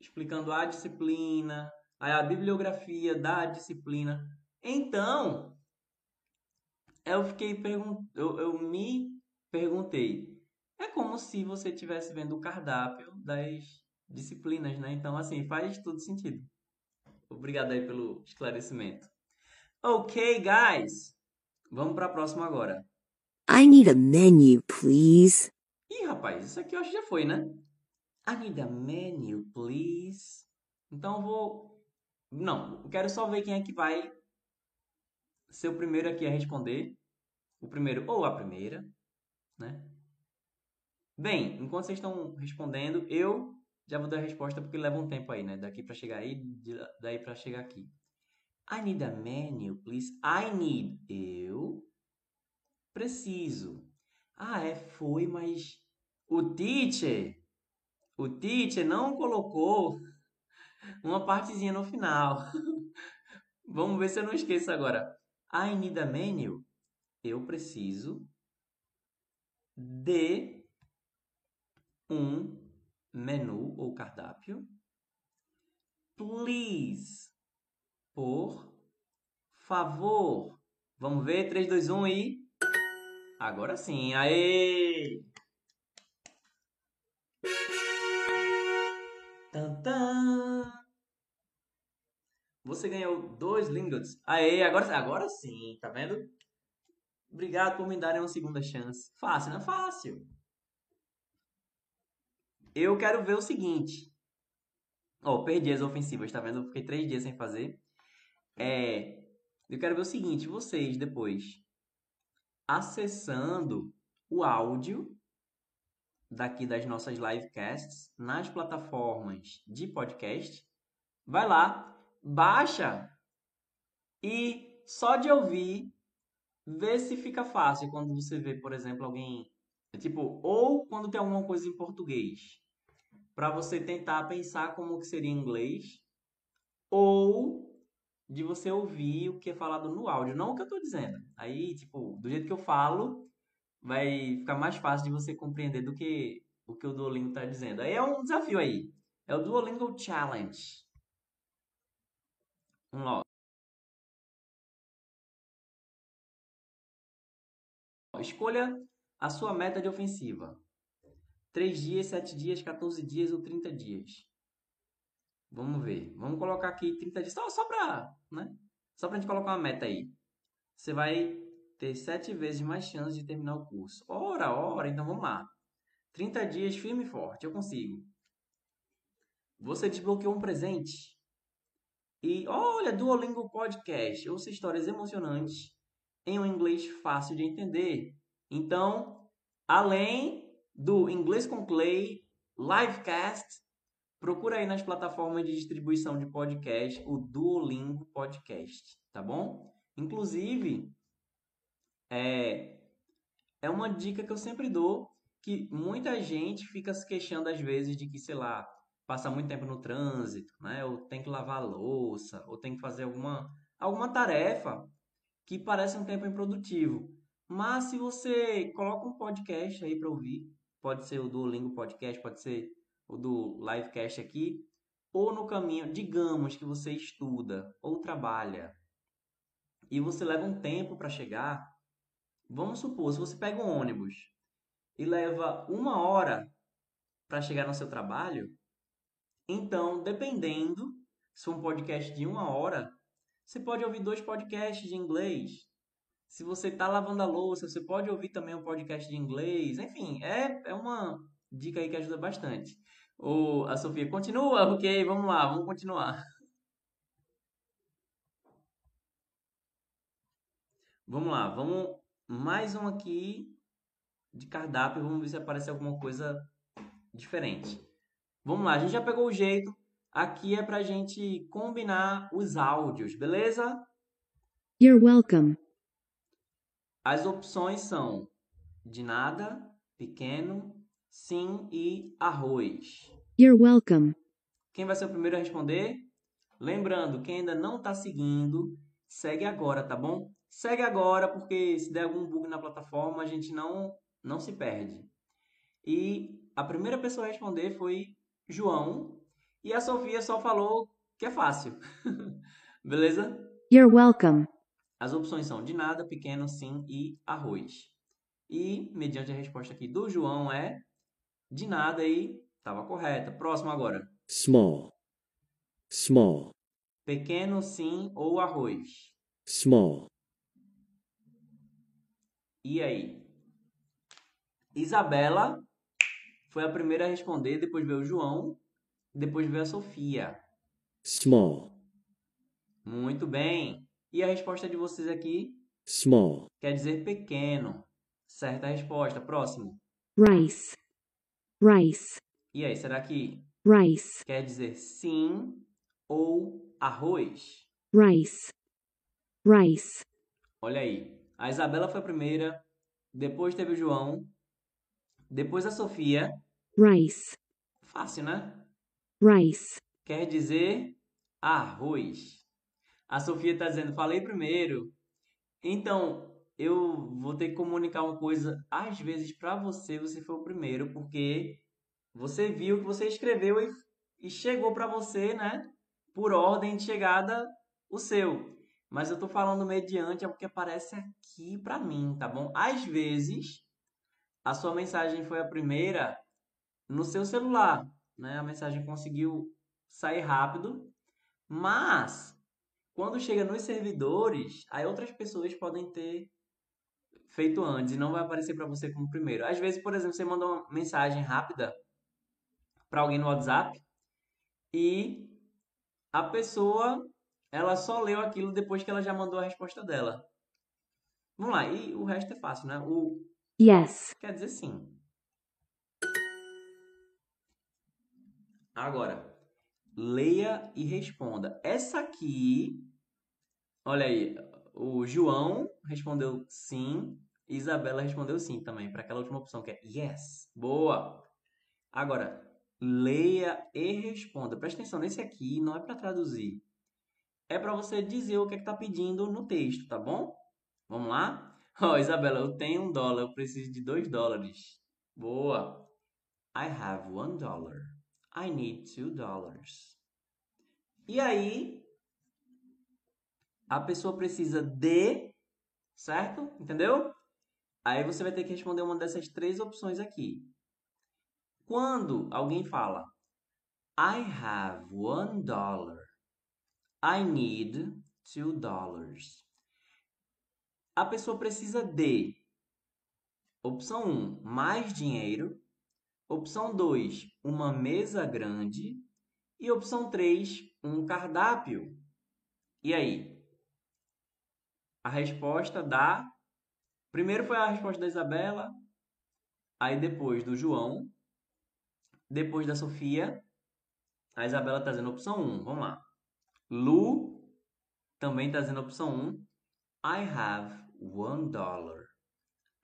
explicando a disciplina, aí a bibliografia da disciplina. Então, eu fiquei pergun eu, eu me perguntei, é como se você estivesse vendo o cardápio das disciplinas, né? Então, assim, faz todo sentido. Obrigado aí pelo esclarecimento. Ok, guys. Vamos para a próxima agora. I need a menu, please. Ih, rapaz, isso aqui eu acho que já foi, né? I need a menu, please. Então eu vou. Não, eu quero só ver quem é que vai ser o primeiro aqui a responder. O primeiro ou a primeira, né? Bem, enquanto vocês estão respondendo, eu já vou dar a resposta porque leva um tempo aí, né? Daqui para chegar aí, daí para chegar aqui. I need a menu, please. I need. Eu preciso. Ah, é, foi, mas o teacher, o teacher não colocou uma partezinha no final. [laughs] Vamos ver se eu não esqueço agora. I need a menu. Eu preciso de um menu ou cardápio. Please. Por favor. Vamos ver? 3, 2, 1 e. Agora sim. Aê! Tantã! Você ganhou dois lingots. Aê, agora, agora sim, tá vendo? Obrigado por me darem uma segunda chance. Fácil, não é fácil. Eu quero ver o seguinte. Ó, perdi as ofensivas, tá vendo? Fiquei três dias sem fazer. É, eu quero ver o seguinte, vocês depois acessando o áudio daqui das nossas livecasts nas plataformas de podcast, vai lá, baixa e só de ouvir vê se fica fácil quando você vê, por exemplo, alguém tipo ou quando tem alguma coisa em português, para você tentar pensar como que seria em inglês ou de você ouvir o que é falado no áudio, não o que eu estou dizendo. Aí, tipo, do jeito que eu falo, vai ficar mais fácil de você compreender do que o que o Duolingo está dizendo. Aí é um desafio aí. É o Duolingo Challenge. Vamos lá. Escolha a sua meta de ofensiva. 3 dias, 7 dias, 14 dias ou 30 dias. Vamos ver. Vamos colocar aqui 30 dias. Só, só para né? Só a gente colocar uma meta aí. Você vai ter 7 vezes mais chances de terminar o curso. Ora, ora, então vamos lá. 30 dias firme e forte. Eu consigo. Você desbloqueou um presente. E olha, Duolingo Podcast. Ouça histórias emocionantes em um inglês fácil de entender. Então, além do Inglês com Clay, Livecast, procura aí nas plataformas de distribuição de podcast o Duolingo Podcast, tá bom? Inclusive, é, é uma dica que eu sempre dou, que muita gente fica se queixando às vezes de que, sei lá, passa muito tempo no trânsito, né? Ou tem que lavar louça, ou tem que fazer alguma, alguma tarefa que parece um tempo improdutivo. Mas se você coloca um podcast aí para ouvir, pode ser o do Lingo Podcast, pode ser do Livecast aqui, ou no caminho, digamos que você estuda ou trabalha e você leva um tempo para chegar, vamos supor, se você pega um ônibus e leva uma hora para chegar no seu trabalho, então, dependendo, se for um podcast de uma hora, você pode ouvir dois podcasts de inglês. Se você está lavando a louça, você pode ouvir também um podcast de inglês. Enfim, é, é uma dica aí que ajuda bastante. O, a Sofia, continua? Ok, vamos lá, vamos continuar. Vamos lá, vamos mais um aqui de cardápio. Vamos ver se aparece alguma coisa diferente. Vamos lá, a gente já pegou o jeito. Aqui é pra gente combinar os áudios, beleza? You're welcome. As opções são de nada, pequeno, sim e arroz. You're welcome. Quem vai ser o primeiro a responder? Lembrando, quem ainda não está seguindo, segue agora, tá bom? Segue agora, porque se der algum bug na plataforma, a gente não, não se perde. E a primeira pessoa a responder foi João, e a Sofia só falou que é fácil. [laughs] Beleza? You're welcome. As opções são de nada, pequeno, sim e arroz. E, mediante a resposta aqui do João, é de nada e estava correta. Próximo agora. small, small, Pequeno, sim ou arroz. small, E aí? Isabela foi a primeira a responder, depois veio o João, depois veio a Sofia. small, Muito bem. E a resposta de vocês aqui small, quer dizer pequeno. Certa resposta. Próximo. Rice. Rice. E aí, será que Rice. quer dizer sim ou arroz? Rice. Rice. Olha aí. A Isabela foi a primeira, depois teve o João, depois a Sofia. Rice. Fácil, né? Rice. Quer dizer arroz. A Sofia está dizendo, falei primeiro. Então, eu vou ter que comunicar uma coisa, às vezes, para você, você foi o primeiro, porque você viu que você escreveu e, e chegou para você, né? Por ordem de chegada, o seu. Mas eu tô falando mediante é porque aparece aqui para mim, tá bom? Às vezes, a sua mensagem foi a primeira no seu celular, né? A mensagem conseguiu sair rápido, mas quando chega nos servidores, aí outras pessoas podem ter feito antes e não vai aparecer para você como primeiro. Às vezes, por exemplo, você manda uma mensagem rápida para alguém no WhatsApp e a pessoa ela só leu aquilo depois que ela já mandou a resposta dela. Vamos lá, e o resto é fácil, né? O Yes. quer dizer sim. Agora, leia e responda. Essa aqui, olha aí, o João respondeu sim, Isabela respondeu sim também, para aquela última opção que é yes. Boa! Agora, leia e responda. Presta atenção, nesse aqui não é para traduzir. É para você dizer o que é está pedindo no texto, tá bom? Vamos lá? [laughs] Ó, Isabela, eu tenho um dólar, eu preciso de dois dólares. Boa! I have one dollar. I need two dollars. E aí, a pessoa precisa de, certo? Entendeu? Aí você vai ter que responder uma dessas três opções aqui. Quando alguém fala I have one dollar, I need two dollars. A pessoa precisa de opção 1, um, mais dinheiro, opção 2, uma mesa grande e opção 3, um cardápio. E aí? A resposta da Primeiro foi a resposta da Isabela, aí depois do João, depois da Sofia. A Isabela está dizendo opção 1. Vamos lá. Lu também está dizendo opção 1. I have one dollar.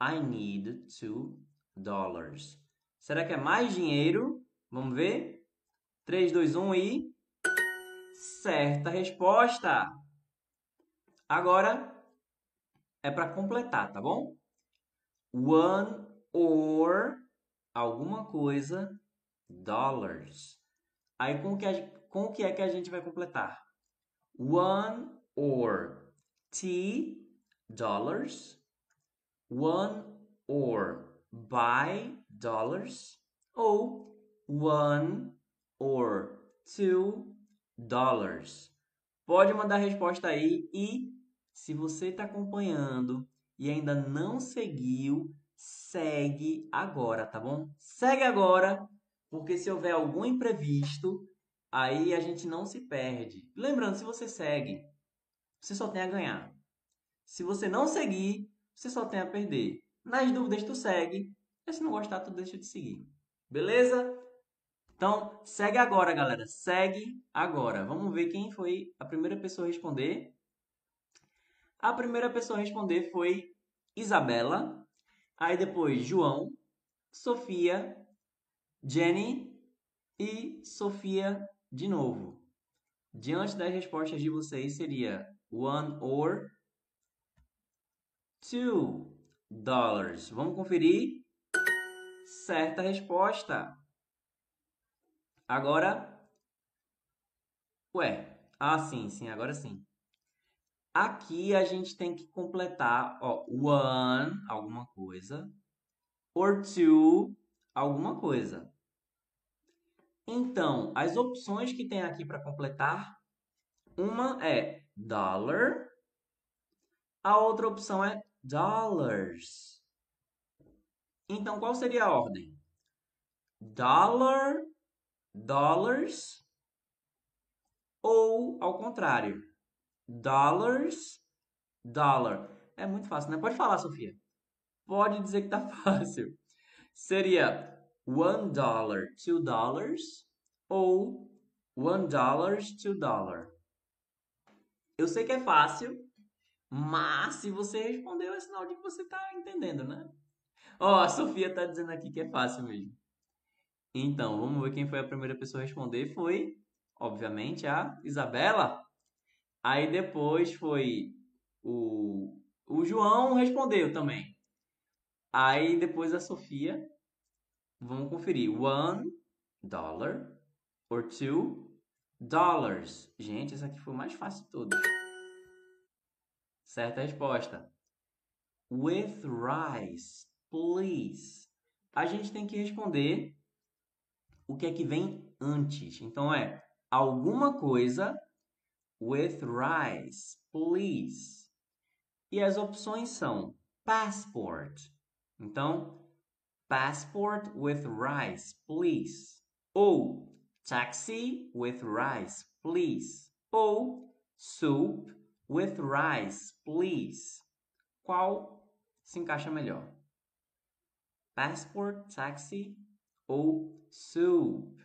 I need two dollars. Será que é mais dinheiro? Vamos ver. 3, 2, 1 e. Certa resposta! Agora é para completar, tá bom? One or alguma coisa dollars. Aí com que, a, com que é que a gente vai completar? One or T dollars. One or buy dollars. Ou one or two dollars. Pode mandar a resposta aí e se você está acompanhando e ainda não seguiu, segue agora, tá bom? Segue agora, porque se houver algum imprevisto, aí a gente não se perde. Lembrando, se você segue, você só tem a ganhar. Se você não seguir, você só tem a perder. Nas dúvidas, tu segue. E se não gostar, tu deixa de seguir. Beleza? Então, segue agora, galera. Segue agora. Vamos ver quem foi a primeira pessoa a responder. A primeira pessoa a responder foi Isabela, aí depois João, Sofia, Jenny e Sofia de novo. Diante das respostas de vocês seria one or two dollars. Vamos conferir? Certa resposta. Agora, ué, ah sim, sim, agora sim. Aqui a gente tem que completar, ó, one, alguma coisa, or two, alguma coisa. Então, as opções que tem aqui para completar, uma é dollar, a outra opção é dollars. Então, qual seria a ordem? Dollar, dollars, ou ao contrário, dollars, dollar. É muito fácil, né? Pode falar, Sofia. Pode dizer que tá [laughs] fácil. Seria one dollar, two dollars ou one dollars, two dollar. Eu sei que é fácil, mas se você respondeu é sinal de que você tá entendendo, né? Ó, oh, a Sofia tá dizendo aqui que é fácil mesmo. Então, vamos ver quem foi a primeira pessoa a responder. Foi, obviamente, a Isabela. Aí depois foi o, o João respondeu também. Aí depois a Sofia. Vamos conferir. One dollar or two dollars. Gente, essa aqui foi mais fácil de todos. Certa resposta. With rice, please. A gente tem que responder o que é que vem antes. Então é alguma coisa with rice, please. E as opções são passport. Então, passport with rice, please. Ou taxi with rice, please. Ou soup with rice, please. Qual se encaixa melhor? Passport, taxi ou soup?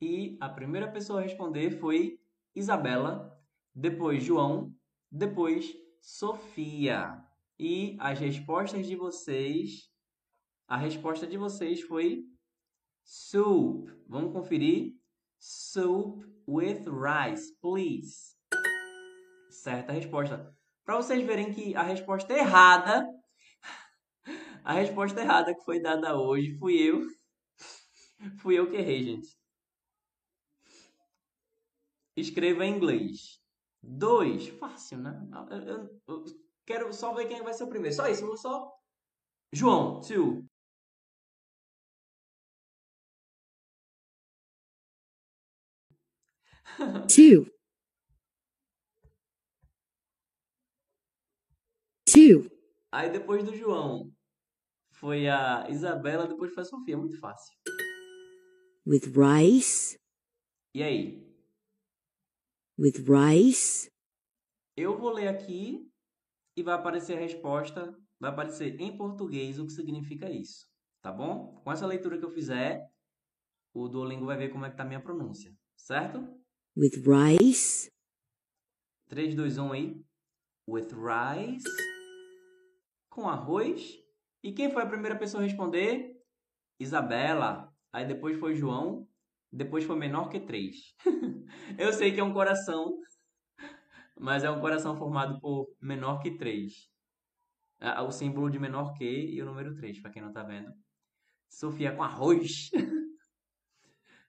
E a primeira pessoa a responder foi Isabela, depois João, depois Sofia. E as respostas de vocês, a resposta de vocês foi soup. Vamos conferir? Soup with rice, please. Certa resposta. Para vocês verem que a resposta errada, [laughs] a resposta errada que foi dada hoje fui eu. Fui eu que errei, gente. Escreva em inglês. 2. Fácil, né? Eu, eu- eu quero só ver quem vai ser o primeiro. Só isso, vou só. João, 2. two, two, Aí depois do João foi a Isabela, depois foi a Sofia. Muito fácil. with rice, E aí? With rice, Eu vou ler aqui e vai aparecer a resposta. Vai aparecer em português o que significa isso. Tá bom? Com essa leitura que eu fizer, o Duolingo vai ver como é que tá a minha pronúncia. Certo? with rice, 3, 2, 1 aí. With rice. Com arroz. E quem foi a primeira pessoa a responder? Isabela. Aí depois foi João. Depois foi menor que 3. [laughs] Eu sei que é um coração. Mas é um coração formado por menor que 3. Ah, O símbolo de menor que e o número 3, para quem não tá vendo. Sofia com arroz. [laughs]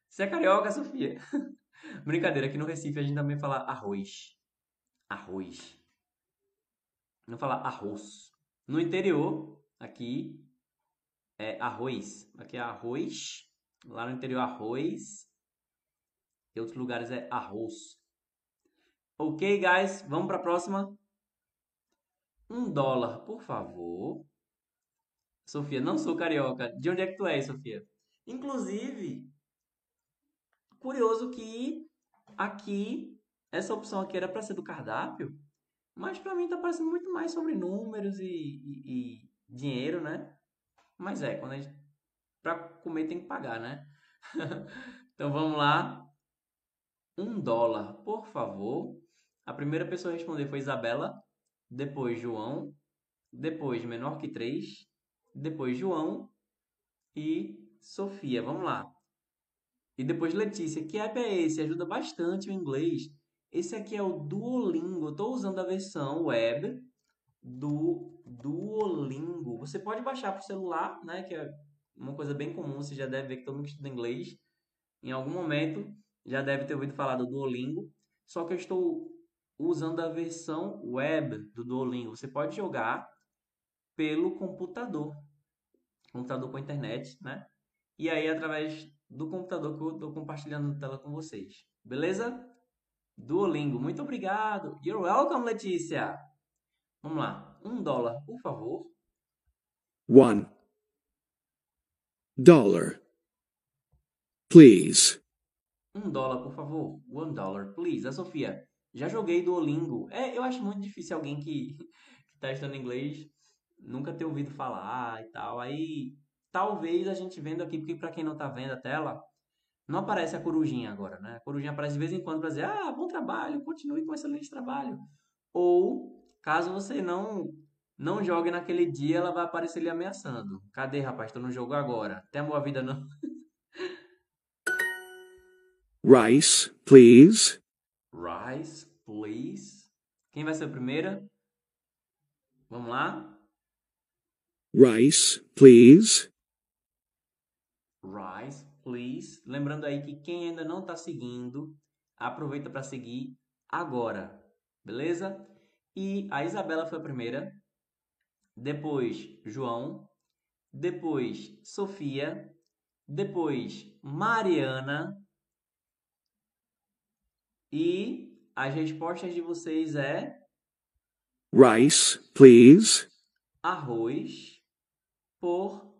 Você é carioca, Sofia? [laughs] Brincadeira, aqui no Recife a gente também fala arroz. Arroz. Não fala arroz. No interior, aqui é arroz. Aqui é arroz. Lá no interior, arroz. Em outros lugares é arroz. Ok, guys, vamos para a próxima. Um dólar, por favor. Sofia, não sou carioca. De onde é que tu és, Sofia? Inclusive, curioso que aqui, essa opção aqui era para ser do cardápio, mas para mim tá parecendo muito mais sobre números e, e- e dinheiro, né? Mas é, quando a gente. Pra comer tem que pagar, né? [laughs] então vamos lá. Um dólar, por favor. A primeira pessoa a responder foi Isabela, depois João, depois menor que 3, depois João e Sofia. Vamos lá. E depois Letícia. Que app é esse? Ajuda bastante o inglês. Esse aqui é o Duolingo. Estou usando a versão web do Duolingo. Você pode baixar para o celular, né? Que é uma coisa bem comum. Você já deve ver que todo mundo estuda inglês, em algum momento, já deve ter ouvido falar do Duolingo. Só que eu estou usando a versão web do Duolingo. Você pode jogar pelo computador. Computador com internet, né? E aí, através do computador que eu estou compartilhando a tela com vocês. Beleza? Duolingo, muito obrigado. You're welcome, Letícia. Vamos lá. Um dólar, por favor. One. Dollar. Please. Um dólar, por favor. One dollar, please. A Sofia, já joguei Duolingo. É, eu acho muito difícil alguém que, [laughs] que tá estudando inglês nunca ter ouvido falar e tal. Aí, talvez a gente vendo aqui, porque para quem não tá vendo a tela, não aparece a corujinha agora, né? A corujinha aparece de vez em quando para dizer, ah, bom trabalho, continue com excelente trabalho. Ou, caso você não não jogue naquele dia, ela vai aparecer lhe ameaçando. Cadê, rapaz? Tu não jogou agora. Tem boa vida, não? [laughs] Rice, please. Rice, please. Quem vai ser a primeira? Vamos lá. Rice, please. Rice, please. Lembrando aí que quem ainda não está seguindo, aproveita para seguir agora, beleza? E a Isabela foi a primeira, depois João, depois Sofia, depois Mariana e as respostas de vocês é Rice, please. arroz, por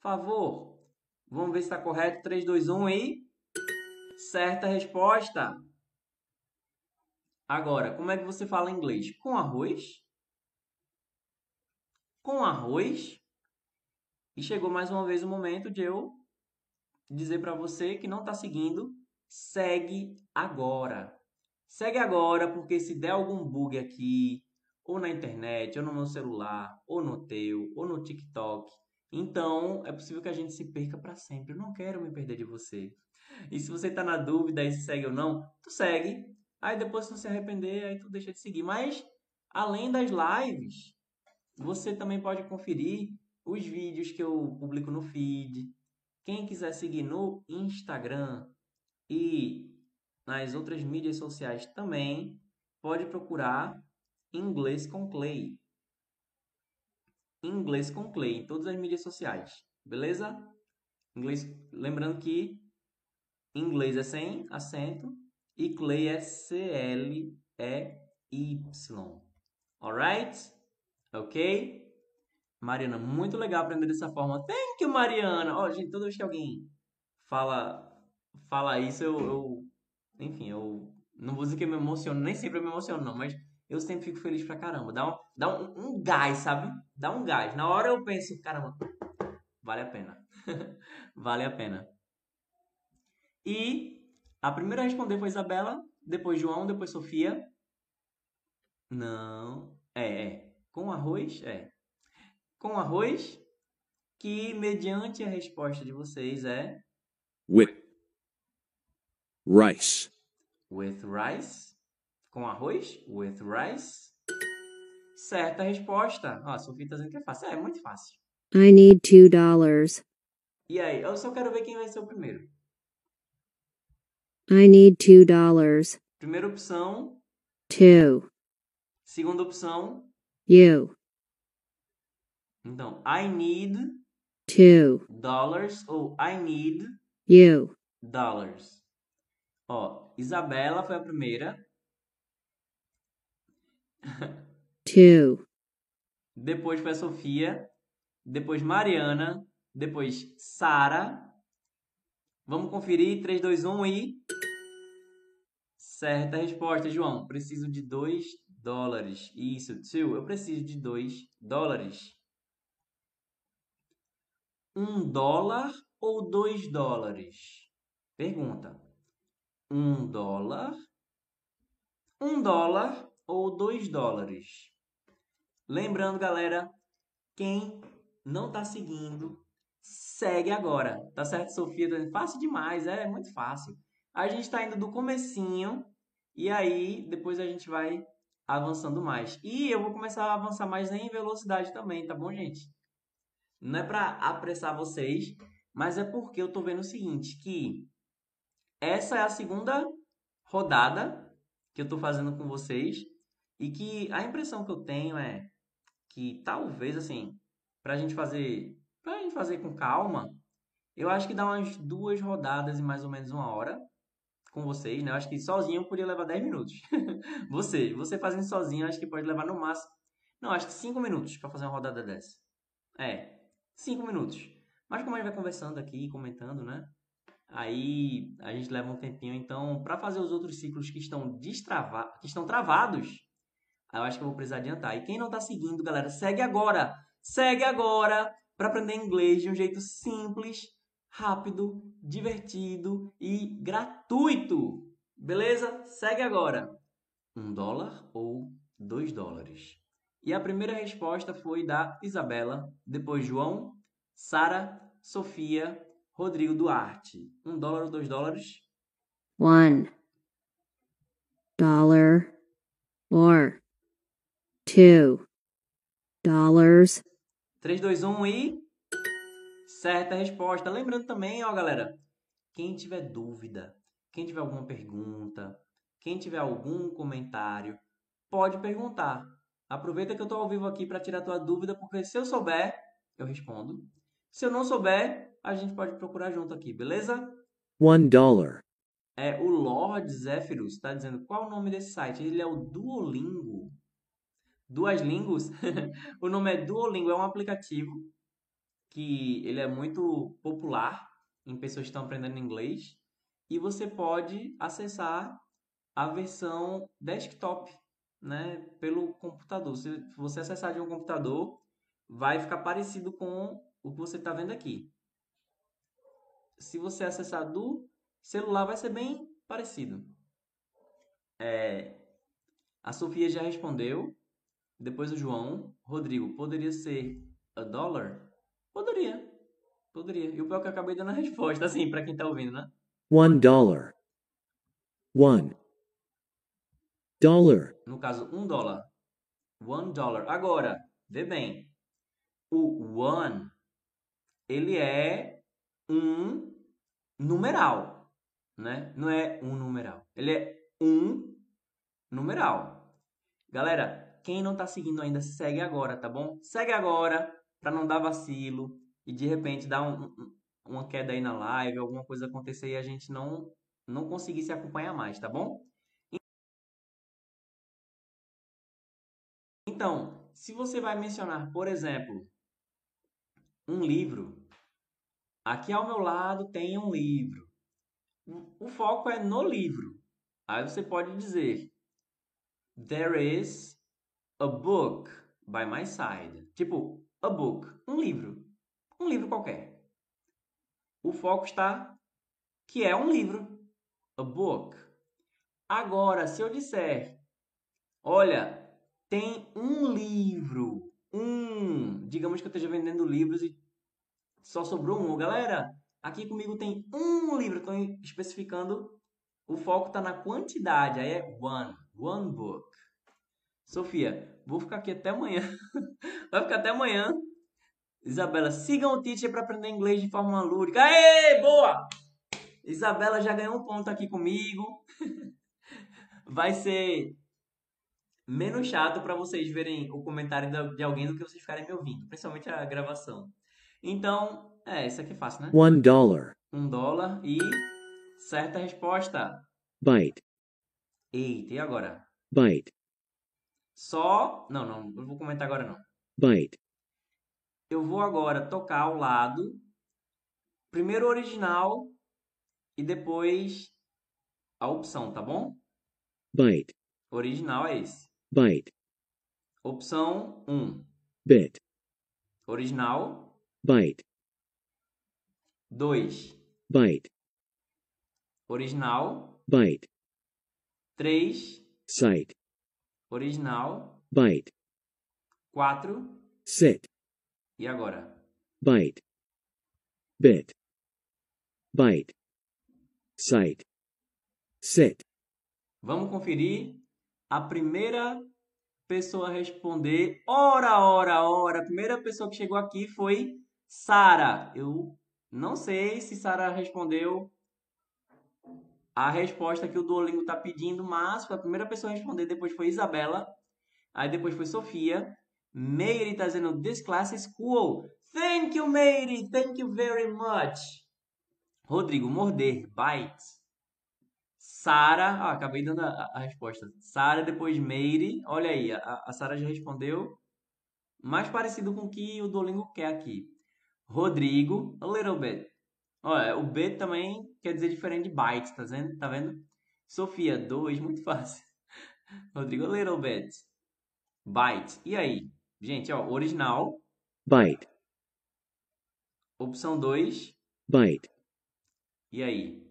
favor. Vamos ver se está correto. 3, 2, 1 e. Certa resposta. Agora, como é que você fala inglês? Com arroz? Com arroz? E chegou mais uma vez o momento de eu dizer para você que não está seguindo, segue agora. Segue agora, porque se der algum bug aqui, ou na internet, ou no meu celular, ou no teu, ou no TikTok, então é possível que a gente se perca para sempre. Eu não quero me perder de você. E se você tá na dúvida aí se segue ou não, tu segue. Aí depois se você se arrepender, aí tu deixa de seguir. Mas além das lives, você também pode conferir os vídeos que eu publico no feed. Quem quiser seguir no Instagram e nas outras mídias sociais também, pode procurar Inglês com Clay. Inglês com Clay em todas as mídias sociais. Beleza? Inglês, lembrando que inglês é sem acento e Clay é C-L-E-Y. Alright? Ok? Mariana, muito legal aprender dessa forma. Thank you, Mariana. Ó, gente, toda vez que alguém fala fala isso, eu, eu enfim, eu não vou dizer que eu me emociono, nem sempre eu me emociono, não, mas eu sempre fico feliz pra caramba. Dá um, dá um, um gás, sabe? Dá um gás. Na hora eu penso, caramba, vale a pena. [laughs] vale a pena. E a primeira a responder foi Isabela, depois João, depois Sofia. Não. É, é. Com arroz? É. Com arroz, que mediante a resposta de vocês é with rice, with rice. Com arroz? With rice. Certa resposta. Ó, a Sofia tá dizendo que é fácil. É, é muito fácil. I need two dollars. E aí? Eu só quero ver quem vai ser o primeiro. I need two dollars. Primeira opção. Two. Segunda opção. You. Então, I need Two. dollars ou I need You. dollars. Ó, Isabela foi a primeira. Two. Depois foi a Sofia. Depois Mariana. Depois Sara. Vamos conferir. 3, 2, 1 e. Certa resposta, João. Preciso de 2 dólares. Isso, tio. Eu preciso de 2 dólares. 1 um dólar ou 2 dólares? Pergunta. 1 um dólar. 1 um dólar ou 2 dólares? Lembrando, galera, quem não está seguindo, segue agora. Tá certo, Sofia? Tá Fácil demais, é muito fácil. A gente está indo do comecinho e aí depois a gente vai avançando mais. E eu vou começar a avançar mais em velocidade também, tá bom, gente? Não é para apressar vocês, mas é porque eu tô vendo o seguinte, que essa é a segunda rodada que eu tô fazendo com vocês e que a impressão que eu tenho é que talvez assim, pra gente fazer, pra gente fazer com calma, eu acho que dá umas duas rodadas em mais ou menos uma hora com vocês, né? Acho que sozinho eu poderia levar 10 minutos. [laughs] você, você fazendo sozinho, acho que pode levar no máximo, não, acho que 5 minutos para fazer uma rodada dessa. É, 5 minutos. Mas como a gente vai conversando aqui, comentando, né? Aí a gente leva um tempinho. Então, para fazer os outros ciclos que estão destravados, que estão travados, eu acho que eu vou precisar adiantar. E quem não está seguindo, galera, segue agora. Segue agora para aprender inglês de um jeito simples, rápido, divertido e gratuito. Beleza? Segue agora. Um dólar ou dois dólares? E a primeira resposta foi da Isabela, depois João, Sara, Sofia, Rodrigo Duarte. Um dólar ou dois dólares? One. Dollar. Or. Two. Dollars. 3, 2, 1 e. Certa resposta. Lembrando também, ó, galera, quem tiver dúvida, quem tiver alguma pergunta, quem tiver algum comentário, pode perguntar. Aproveita que eu estou ao vivo aqui para tirar tua dúvida, porque se eu souber, eu respondo. Se eu não souber, a gente pode procurar junto aqui, beleza? One dollar. É, o Lord Zephyrus está dizendo qual o nome desse site? Ele é o Duolingo. Duas línguas? [laughs] o nome é Duolingo, é um aplicativo que ele é muito popular em pessoas que estão aprendendo inglês e você pode acessar a versão desktop, né, pelo computador. Se você acessar de um computador, vai ficar parecido com o que você está vendo aqui. Se você acessar do celular, vai ser bem parecido. É, a Sofia já respondeu. Depois o João. Rodrigo, poderia ser a dollar? Poderia. Poderia. E o pior é que eu acabei dando a resposta, assim, para quem está ouvindo, né? One dollar. One. Dollar. No caso, um dólar. One dollar. Agora, vê bem. O one, ele é um numeral, né? Não é um numeral. Ele é um numeral. Galera, quem não tá seguindo ainda, segue agora, tá bom? Segue agora para não dar vacilo e de repente dar um, um, uma queda aí na live, alguma coisa acontecer e a gente não não conseguir se acompanhar mais, tá bom? Então, se você vai mencionar, por exemplo, um livro, aqui ao meu lado tem um livro. O foco é no livro. Aí você pode dizer There is a book by my side. Tipo, a book, um livro. Um livro qualquer. O foco está que é um livro. A book. Agora, se eu disser, olha, tem um livro, um, digamos que eu esteja vendendo livros e só sobrou um. Galera, aqui comigo tem um livro, estou especificando, o foco está na quantidade, aí é one, one book. Sofia, vou ficar aqui até amanhã. [laughs] Vai ficar até amanhã. Isabela, sigam o teacher para aprender inglês de forma lúdica. Aê, boa! Isabela já ganhou um ponto aqui comigo. [laughs] Vai ser menos chato para vocês verem o comentário de alguém do que vocês ficarem me ouvindo, principalmente a gravação. Então, é, isso aqui é fácil, né? One dollar. Um dólar e certa resposta. Bite. Eita, e agora? Bite. Só. Não, não, não vou comentar agora não. Bite. Eu vou agora tocar ao lado. Primeiro o original e depois a opção, tá bom? Bite. Original é esse. Bite. Opção 1. Bit. Original. Bite. 2. Bite. Original. Bite. 3. Sight. Original. Bite. 4. Sit. E agora? Bite. Bit. Bite. Sight. Sit. Vamos conferir a primeira pessoa a responder. Ora, ora, ora. A primeira pessoa que chegou aqui foi Sara. Eu não sei se Sara respondeu a resposta que o Duolingo está pedindo, mas a primeira pessoa a responder. Depois foi Isabela. Aí depois foi Sofia. Meire está dizendo, this class is cool. Thank you, Meire. Thank you very much. Rodrigo, morder, bite. Sara, ah, acabei dando a, a resposta. Sara, depois Meire. Olha aí, a, a Sara já respondeu. Mais parecido com o que o Duolingo quer aqui. Rodrigo, a little bit. Olha, o B também quer dizer diferente de bytes, tá vendo? Tá vendo? Sofia, 2, muito fácil. [laughs] Rodrigo, a little bit. Byte. E aí? Gente, ó, original. Bite. Opção 2. Bite. E aí?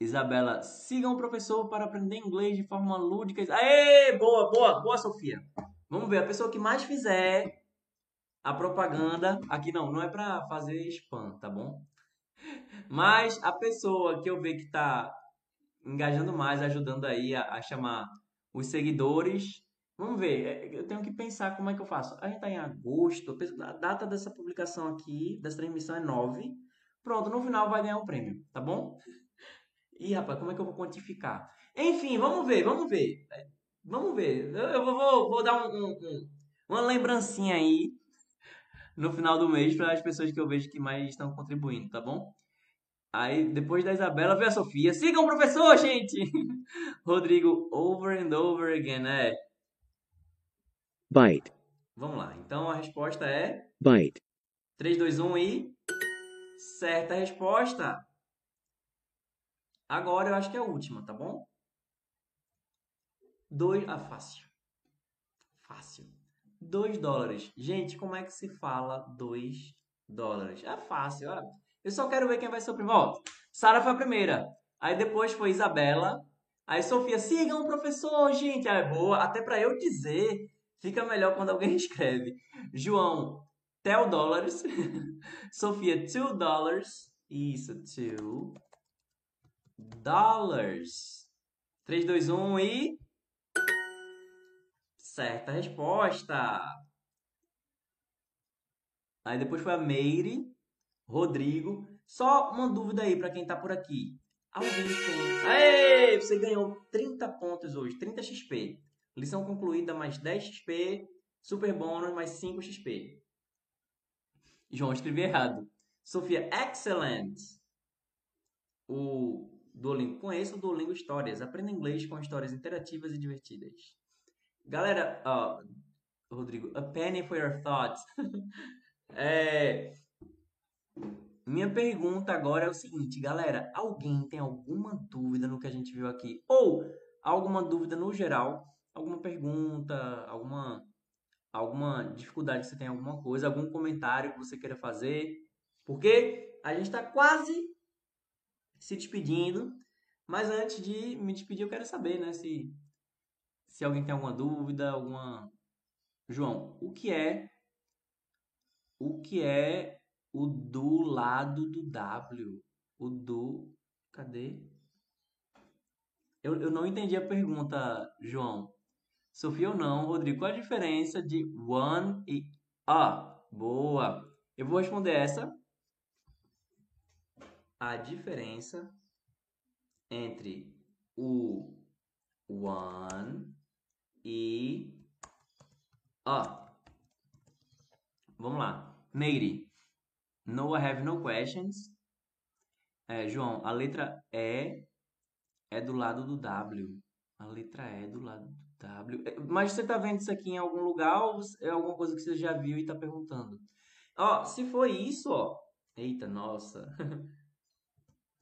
Isabela, sigam o professor para aprender inglês de forma lúdica. Aê, boa, boa, boa, Sofia. Vamos ver, a pessoa que mais fizer a propaganda, aqui não, não é para fazer spam, tá bom? Mas a pessoa que eu ver que está engajando mais, ajudando aí a, a, chamar os seguidores, vamos ver, é, eu tenho que pensar como é que eu faço. A gente está em agosto, a data dessa publicação aqui, dessa transmissão é 9. Pronto, no final vai ganhar um prêmio, tá bom? Ih, rapaz, como é que eu vou quantificar? Enfim, vamos ver, vamos ver. Vamos ver. Eu vou, vou dar um, um, uma lembrancinha aí no final do mês para as pessoas que eu vejo que mais estão contribuindo, tá bom? Aí, depois da Isabela, veio a Sofia. Sigam o professor, gente! [laughs] Rodrigo, over and over again, é. Bite. Vamos lá. Então, a resposta é... Bite. 3, 2, 1 e... Certa resposta. Agora, eu acho que é a última, tá bom? Dois... Ah, fácil. Fácil. 2 dólares. Gente, como é que se fala 2 dólares? É fácil, ó. Eu só quero ver quem vai ser o primeiro. Ó, Sara foi a primeira. Aí depois foi Isabela. Aí Sofia, sigam o professor, gente. Ah, é boa. Até para eu dizer, fica melhor quando alguém [laughs] escreve. João, 10 dólares. [laughs] Sofia, 2 dólares. Isso, 2 dólares. 3, 2, 1 e... Certa resposta. Aí depois foi a Meire. Rodrigo. Só uma dúvida aí para quem está por aqui. Alguém tem. Aê! Você ganhou 30 pontos hoje, 30 XP. Lição concluída, mais 10 XP. Super bônus, mais 5 XP. João, escrevi errado. Sofia, excellent. O Duolingo. Conheço o Duolingo Histórias. Aprenda inglês com histórias interativas e divertidas. Galera, ó, Rodrigo, a penny for your thoughts. [laughs] é, minha pergunta agora é o seguinte, galera. Alguém tem alguma dúvida no que a gente viu aqui? Ou alguma dúvida no geral? Alguma pergunta? Alguma, alguma dificuldade que você tem alguma coisa? Algum comentário que você queira fazer? Porque a gente está quase se despedindo. Mas antes de me despedir, eu quero saber, né? Se, se alguém tem alguma dúvida, alguma. João, o que é. O que é o do lado do W? O do. Cadê? Eu, eu não entendi a pergunta, João. Sofia ou não, Rodrigo, qual a diferença de one e a? Boa. Eu vou responder essa. A diferença entre o one e a. Vamos lá. Meire. No, I have no questions. É, João, a letra E é do lado do W. A letra E é do lado do W. É, mas você está vendo isso aqui em algum lugar ou é alguma coisa que você já viu e está perguntando? Ó, se for isso, ó. Eita, nossa. [laughs]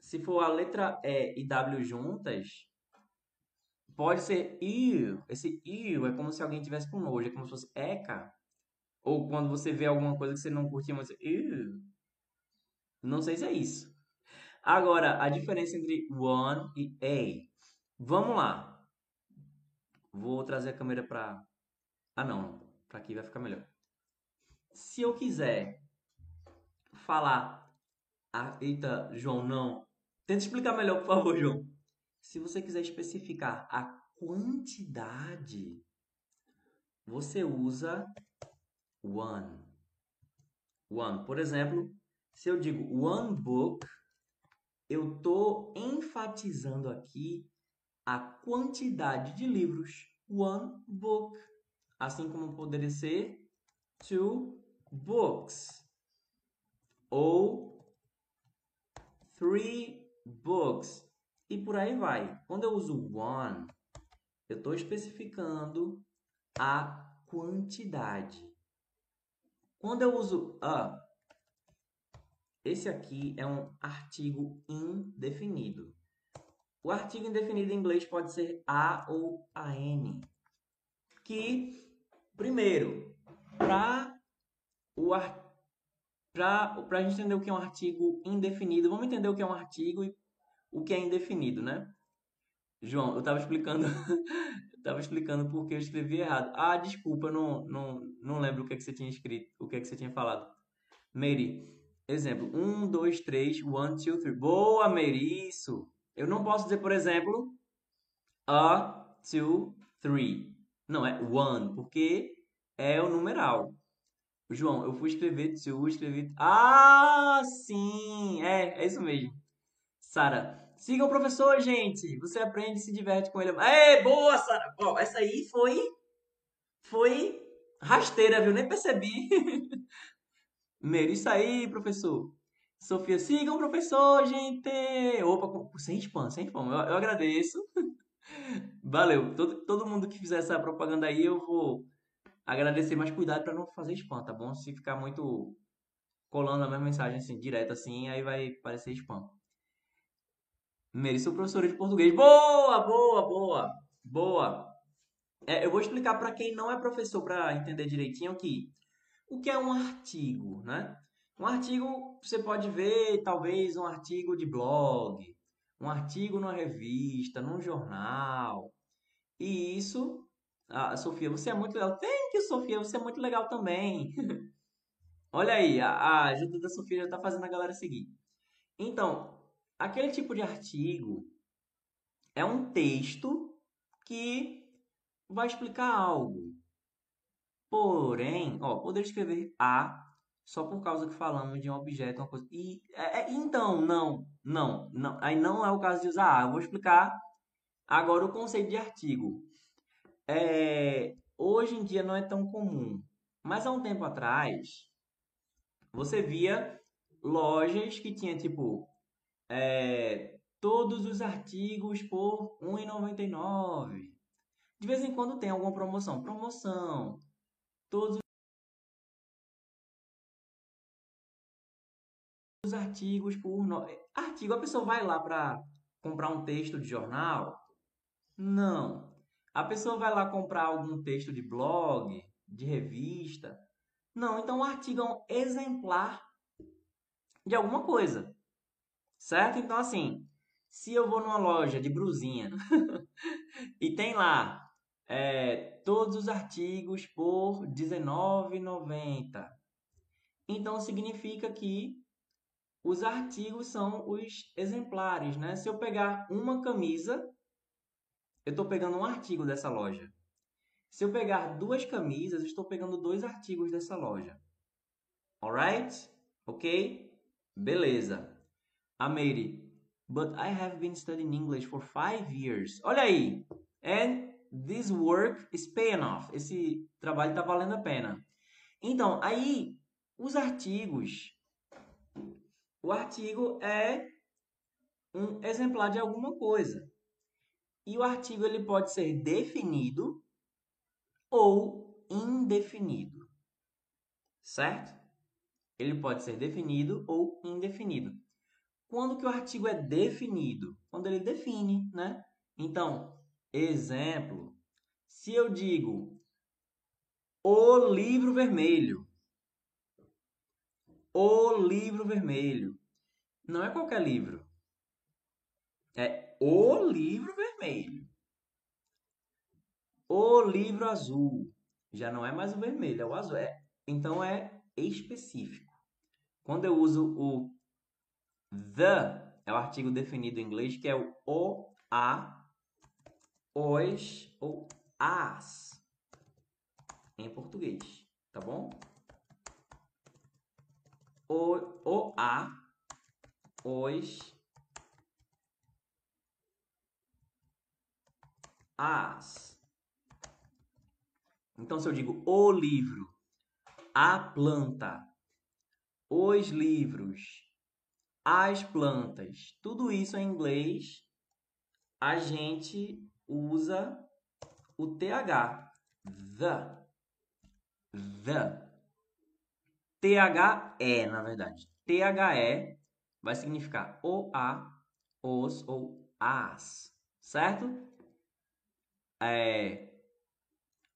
se for a letra E e W juntas, pode ser IU. Esse IU é como se alguém tivesse com nojo, é como se fosse ECA. Ou quando você vê alguma coisa que você não curtia, você IU. Não sei se é isso. Agora, a diferença entre one e a. Vamos lá. Vou trazer a câmera para... Ah, não. Para aqui vai ficar melhor. Se eu quiser falar... Ah, eita, João, não. Tenta explicar melhor, por favor, João. Se você quiser especificar a quantidade, você usa one. One. Por exemplo, se eu digo one book, eu estou enfatizando aqui a quantidade de livros. One book. Assim como poderia ser two books. Ou three books. E por aí vai. Quando eu uso one, eu estou especificando a quantidade. Quando eu uso a, esse aqui é um artigo indefinido. O artigo indefinido em inglês pode ser a ou an. Que, primeiro, para o ar... para a gente entender o que é um artigo indefinido, vamos entender o que é um artigo e o que é indefinido, né? João, eu estava explicando, [laughs] estava explicando porque eu escrevi errado. Ah, desculpa, não, não, não lembro o que é que você tinha escrito, o que é que você tinha falado. Mary, exemplo, um, dois, três, one, two, three. Boa, Mary, isso. Eu não posso dizer, por exemplo, a, two, three. Não, é one, porque é o numeral. João, eu fui escrever two, escrevi... Ah, sim! É, é isso mesmo. Sara, siga o professor, gente. Você aprende e se diverte com ele. É, boa, Sara. Ó, essa aí foi... Foi rasteira, viu? Nem percebi. [laughs] Meiro, isso aí, professor. Sofia, sigam o professor, gente! Opa, sem spam, sem spam. Eu, eu agradeço. [laughs] Valeu. Todo, todo mundo que fizer essa propaganda aí, eu vou agradecer, mas cuidado para não fazer spam, tá bom? Se ficar muito colando a mesma mensagem assim, direto assim, aí vai parecer spam. Mary, sou professora de português. Boa, boa, boa, boa. É, eu vou explicar para quem não é professor para entender direitinho que o que é um artigo, né? Um artigo, você pode ver, talvez, um artigo de blog, um artigo numa revista, num jornal. E isso, a Sofia, você é muito legal. Thank you, Sofia, você é muito legal também. [laughs] Olha aí, a ajuda da Sofia já está fazendo a galera seguir. Então, aquele tipo de artigo é um texto que vai explicar algo. Porém, ó, poder escrever a só por causa que falamos de um objeto, uma coisa. E é, é, então, não, não, não, aí não é o caso de usar a. Eu vou explicar agora o conceito de artigo. É, hoje em dia não é tão comum, mas há um tempo atrás você via lojas que tinha tipo é, todos os artigos por R$ 1,99. De vez em quando tem alguma promoção, promoção, todos os artigos por no... artigo a pessoa vai lá para comprar um texto de jornal? Não. A pessoa vai lá comprar algum texto de blog, de revista? Não, então o artigo é um exemplar de alguma coisa. Certo? Então, assim, se eu vou numa loja de brusinha [laughs] e tem lá é, todos os artigos por R$19,90, então significa que os artigos são os exemplares, né? Se eu pegar uma camisa, eu estou pegando um artigo dessa loja. Se eu pegar duas camisas, estou pegando dois artigos dessa loja. Alright? Ok? Beleza. Mary. But I have been studying English for five years. Olha aí. And this work is paying off. Esse trabalho está valendo a pena. Então, aí, os artigos. O artigo é um exemplar de alguma coisa. E o artigo ele pode ser definido ou indefinido. Certo? Ele pode ser definido ou indefinido. Quando que o artigo é definido? Quando ele define, né? Então, exemplo, se eu digo o livro vermelho, o livro vermelho, não é qualquer livro. É o livro vermelho. O livro azul. Já não é mais o vermelho, é o azul. É, então é específico. Quando eu uso o the, é o artigo definido em inglês, que é o o, a, os ou as em português, tá bom? O, o a, os, as. Então, se eu digo o livro, a planta, os livros, as plantas, tudo isso em inglês, a gente usa o TH, the, the. THE, na verdade. THE vai significar o, a, os ou as, certo? É,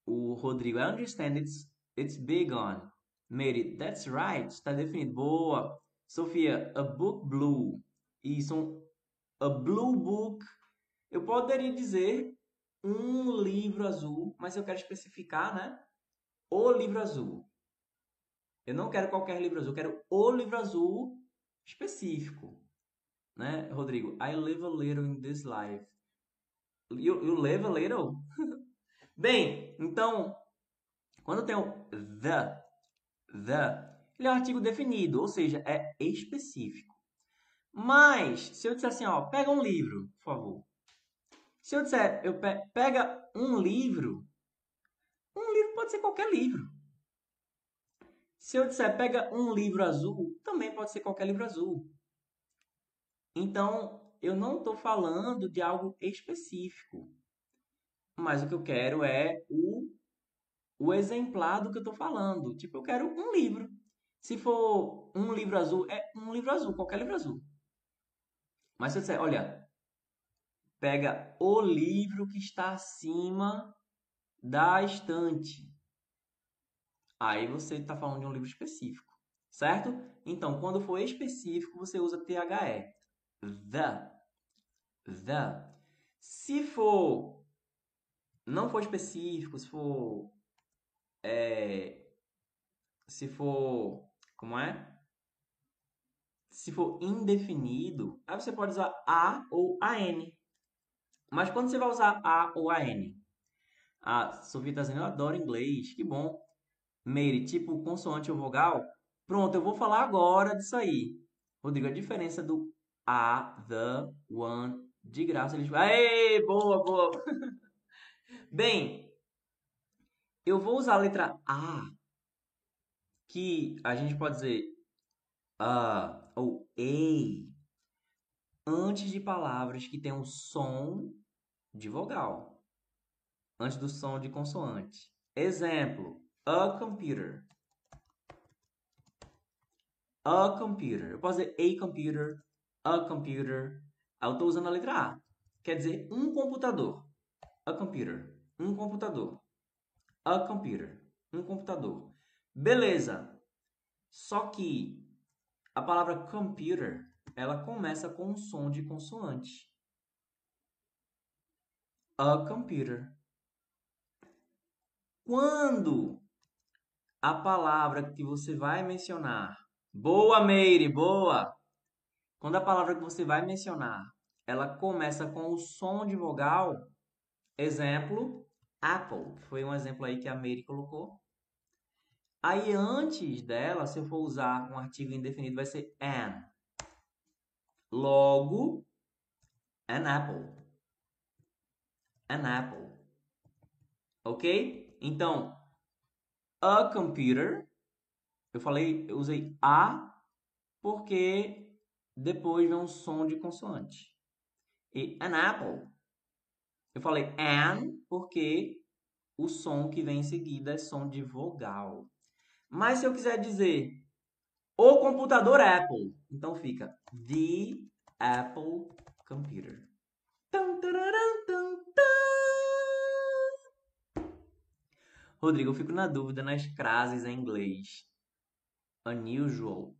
o Rodrigo, I understand it's, it's big on. Mary, that's right, está definido. Boa. Sofia, a book blue. Isso, um, a blue book. Eu poderia dizer um livro azul, mas eu quero especificar, né? O livro azul. Eu não quero qualquer livro azul, eu quero o livro azul específico. Né, Rodrigo? I live a little in this life. You, you live a little? [laughs] Bem, então, quando tem o the, the, ele é um artigo definido, ou seja, é específico. Mas, se eu disser assim, ó, pega um livro, por favor. Se eu disser, eu pe pega um livro, um livro pode ser qualquer livro. Se eu disser, pega um livro azul, também pode ser qualquer livro azul. Então, eu não estou falando de algo específico. Mas o que eu quero é o, o exemplar do que eu estou falando. Tipo, eu quero um livro. Se for um livro azul, é um livro azul, qualquer livro azul. Mas se eu disser, olha, pega o livro que está acima da estante. Aí você está falando de um livro específico, certo? Então, quando for específico, você usa THE. The. The. Se for não for específico, se for é, se for como é? Se for indefinido, aí você pode usar a ou an. Mas quando você vai usar a ou an? A Sofia está dizendo, eu adoro inglês, que bom. Mary, tipo consoante ou vogal? Pronto, eu vou falar agora disso aí. Rodrigo, a diferença do a, the, one, de graça eles. Aê, boa, boa. [laughs] Bem, eu vou usar a letra A, que a gente pode dizer a ou a, antes de palavras que tenham som de vogal, antes do som de consoante. Exemplo, a computer. A computer. Eu posso dizer a computer, a computer. Eu estou usando a letra A. Quer dizer um computador. A computer. Um computador. A computer. Um computador. Beleza. Só que a palavra computer, ela começa com um som de consoante. A computer. Quando a palavra que você vai mencionar, boa Meire, boa. Quando a palavra que você vai mencionar, ela começa com o som de vogal, exemplo, Apple, foi um exemplo aí que a Meire colocou. Aí antes dela, se eu for usar um artigo indefinido, vai ser an. Logo, an apple. An apple. Ok? Então, a computer. Eu falei, eu usei a porque depois vem um som de consoante. E an apple. Eu falei an porque o som que vem em seguida é som de vogal. Mas se eu quiser dizer o computador Apple, então fica the Apple computer. Rodrigo, eu fico na dúvida nas frases em inglês. Unusual.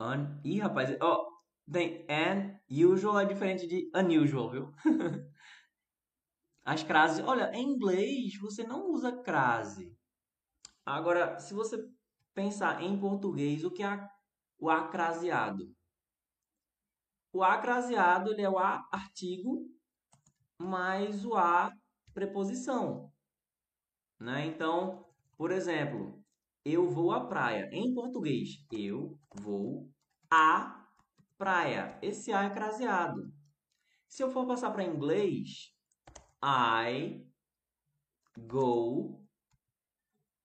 Un... Ih, rapaz, ó, oh, tem unusual é diferente de unusual, viu? [laughs] As crases, olha, em inglês você não usa crase. Agora, se você pensar em português, o que é o acraseado? O acraseado ele é o a artigo mais o a preposição. Né? Então, por exemplo, eu vou à praia. Em português, eu vou à praia. Esse a é craseado. Se eu for passar para inglês, I go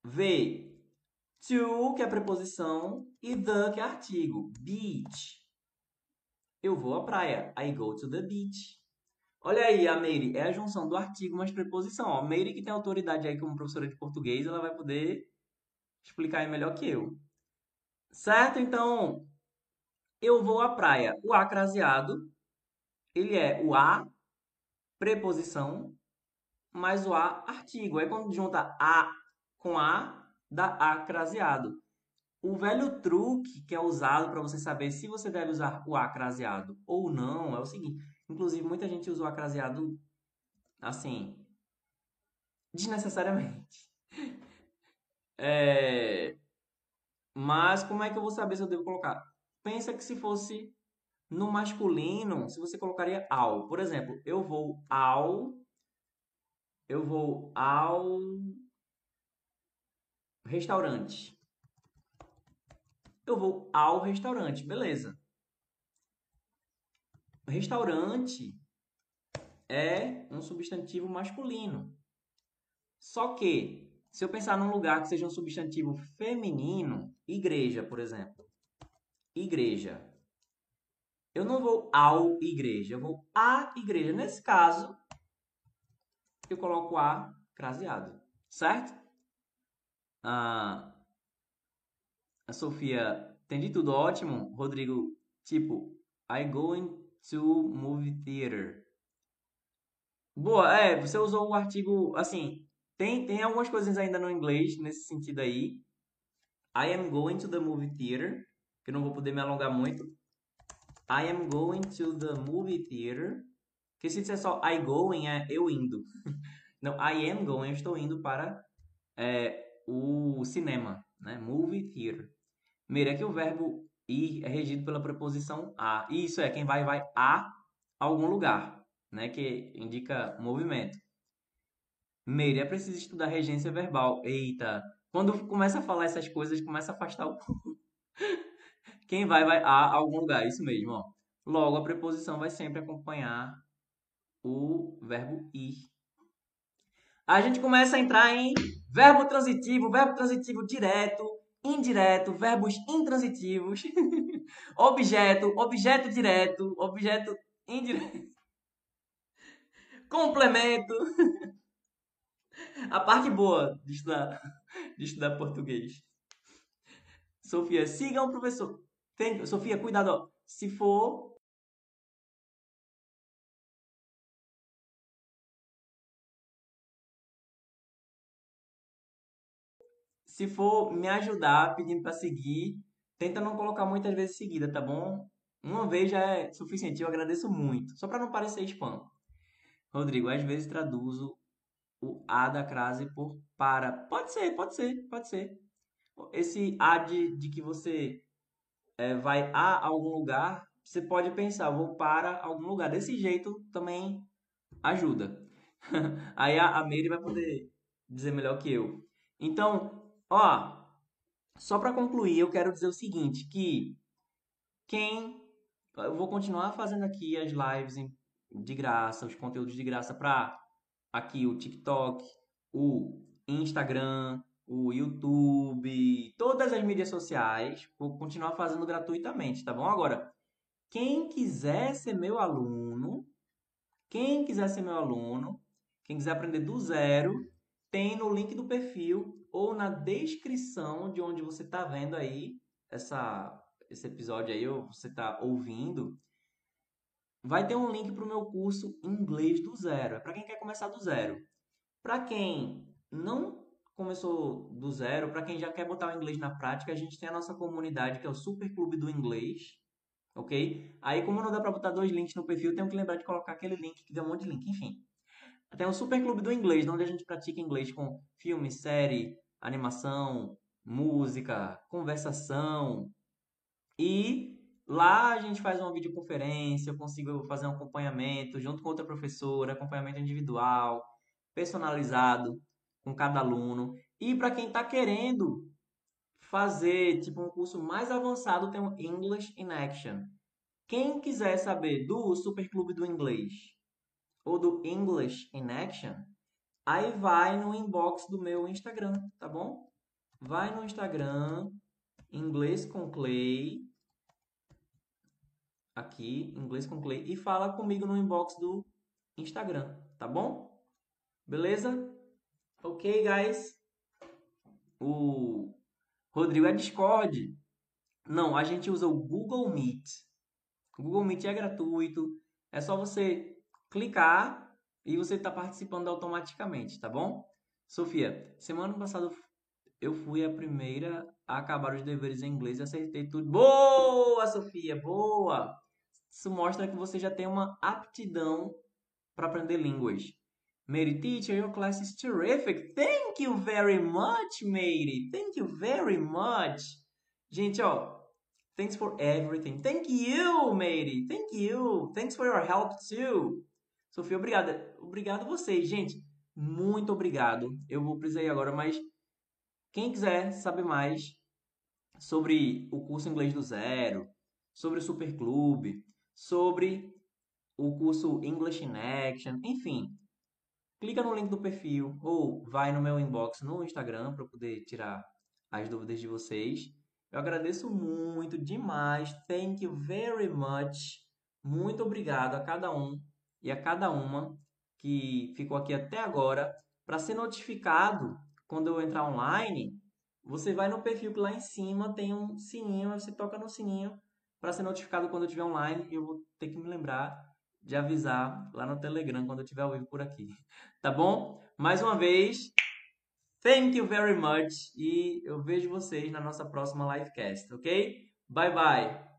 V. To, que é preposição, e the, que é artigo. Beach. Eu vou à praia. I go to the beach. Olha aí, a Meire. É a junção do artigo mais preposição. Ó, Meire, que tem autoridade aí como professora de português, ela vai poder explicar aí melhor que eu. Certo? Então, eu vou à praia. O acraseado, ele é o a, preposição, mais o a, artigo. Aí quando junta a com A da A craseado. O velho truque que é usado para você saber se você deve usar o A craseado ou não é o seguinte. Inclusive, muita gente usa o A craseado assim, desnecessariamente. [laughs] É... Mas como é que eu vou saber se eu devo colocar? Pensa que se fosse no masculino, se você colocaria ao. Por exemplo, eu vou ao. Eu vou ao Restaurante. Eu vou ao restaurante, beleza. Restaurante é um substantivo masculino. Só que, se eu pensar num lugar que seja um substantivo feminino, igreja, por exemplo. Igreja. Eu não vou ao igreja, eu vou à igreja. Nesse caso, eu coloco a craseado, certo? A, a Sofia, entendi tudo ótimo. Rodrigo, tipo, I going to movie theater. Boa, é, você usou o artigo, assim, tem, tem algumas coisas ainda no inglês nesse sentido aí. I am going to the movie theater, que eu não vou poder me alongar muito. I am going to the movie theater. Que se disser só I going é eu indo. [laughs] Não, I am going, eu estou indo para é, o cinema, né? Movie theater. Primeiro, é que o verbo ir é regido pela preposição a. Isso é, quem vai, vai a algum lugar, né? Que indica movimento. Meire, é preciso estudar regência verbal. Eita, quando começa a falar essas coisas, começa a afastar o [laughs] Quem vai, vai a algum lugar. Isso mesmo, ó. Logo, a preposição vai sempre acompanhar o verbo ir. A gente começa a entrar em verbo transitivo, verbo transitivo direto, indireto, verbos intransitivos, [laughs] objeto, objeto direto, objeto indireto, [laughs] complemento. [laughs] A parte boa de estudar, de estudar português. Sofia, siga o professor. Tem, Sofia, cuidado. Ó. Se for se for me ajudar pedindo para seguir, tenta não colocar muitas vezes seguida, tá bom? Uma vez já é suficiente, eu agradeço muito, só para não parecer spam. Rodrigo, às vezes traduzo o a da crase por para. Pode ser, pode ser, pode ser. Esse a de, de que você é, vai a algum lugar, você pode pensar, vou para algum lugar. Desse jeito também ajuda. [laughs] Aí a, a vai poder dizer melhor que eu. Então, Ó, só para concluir, eu quero dizer o seguinte, que quem eu vou continuar fazendo aqui as lives de graça, os conteúdos de graça para aqui o TikTok, o Instagram, o YouTube, todas as mídias sociais, vou continuar fazendo gratuitamente, tá bom? Agora, quem quiser ser meu aluno, quem quiser ser meu aluno, quem quiser aprender do zero, tem no link do perfil ou na descrição de onde você está vendo aí essa, esse episódio aí, ou você está ouvindo, vai ter um link para o meu curso Inglês do Zero. É para quem quer começar do zero. Para quem não começou do zero, para quem já quer botar o inglês na prática, a gente tem a nossa comunidade que é o Super Clube do Inglês, ok? Aí, como não dá para botar dois links no perfil, tenho que lembrar de colocar aquele link que deu um monte de link, enfim. Tem o Super Clube do Inglês, onde a gente pratica inglês com filme, série, animação, música, conversação. E lá a gente faz uma videoconferência, eu consigo fazer um acompanhamento junto com outra professora, acompanhamento individual, personalizado com cada aluno. E para quem está querendo fazer tipo um curso mais avançado, tem o English in Action. Quem quiser saber do Super Clube do Inglês ou do English in Action, Aí vai no inbox do meu Instagram, tá bom? Vai no Instagram, inglês com Clay, aqui, inglês com Clay, e fala comigo no inbox do Instagram, tá bom? Beleza? Ok, guys? O Rodrigo é Discord. Não, a gente usa o Google Meet. O Google Meet é gratuito. É só você clicar e você está participando automaticamente, tá bom? Sofia, semana passada eu fui a primeira a acabar os deveres em inglês e acertei tudo. Boa, Sofia, boa! Isso mostra que você já tem uma aptidão para aprender línguas. Mary teacher, your class is terrific. Thank you very much, Mary. Thank you very much. Gente, ó, thanks for everything. Thank you, Mary. Thank you. Thanks for your help too. Sofia, obrigada. Obrigado a vocês, gente. Muito obrigado. Eu vou precisar ir agora, mas quem quiser saber mais sobre o curso Inglês do Zero, sobre o Super Clube, sobre o curso English in Action, enfim, clica no link do perfil ou vai no meu inbox no Instagram para poder tirar as dúvidas de vocês. Eu agradeço muito demais. Thank you very much. Muito obrigado a cada um e a cada uma que ficou aqui até agora para ser notificado quando eu entrar online. Você vai no perfil que lá em cima tem um sininho, você toca no sininho para ser notificado quando eu estiver online e eu vou ter que me lembrar de avisar lá no Telegram quando eu estiver ao vivo por aqui. [laughs] Tá bom? Mais uma vez, thank you very much e eu vejo vocês na nossa próxima livecast, ok? Bye bye!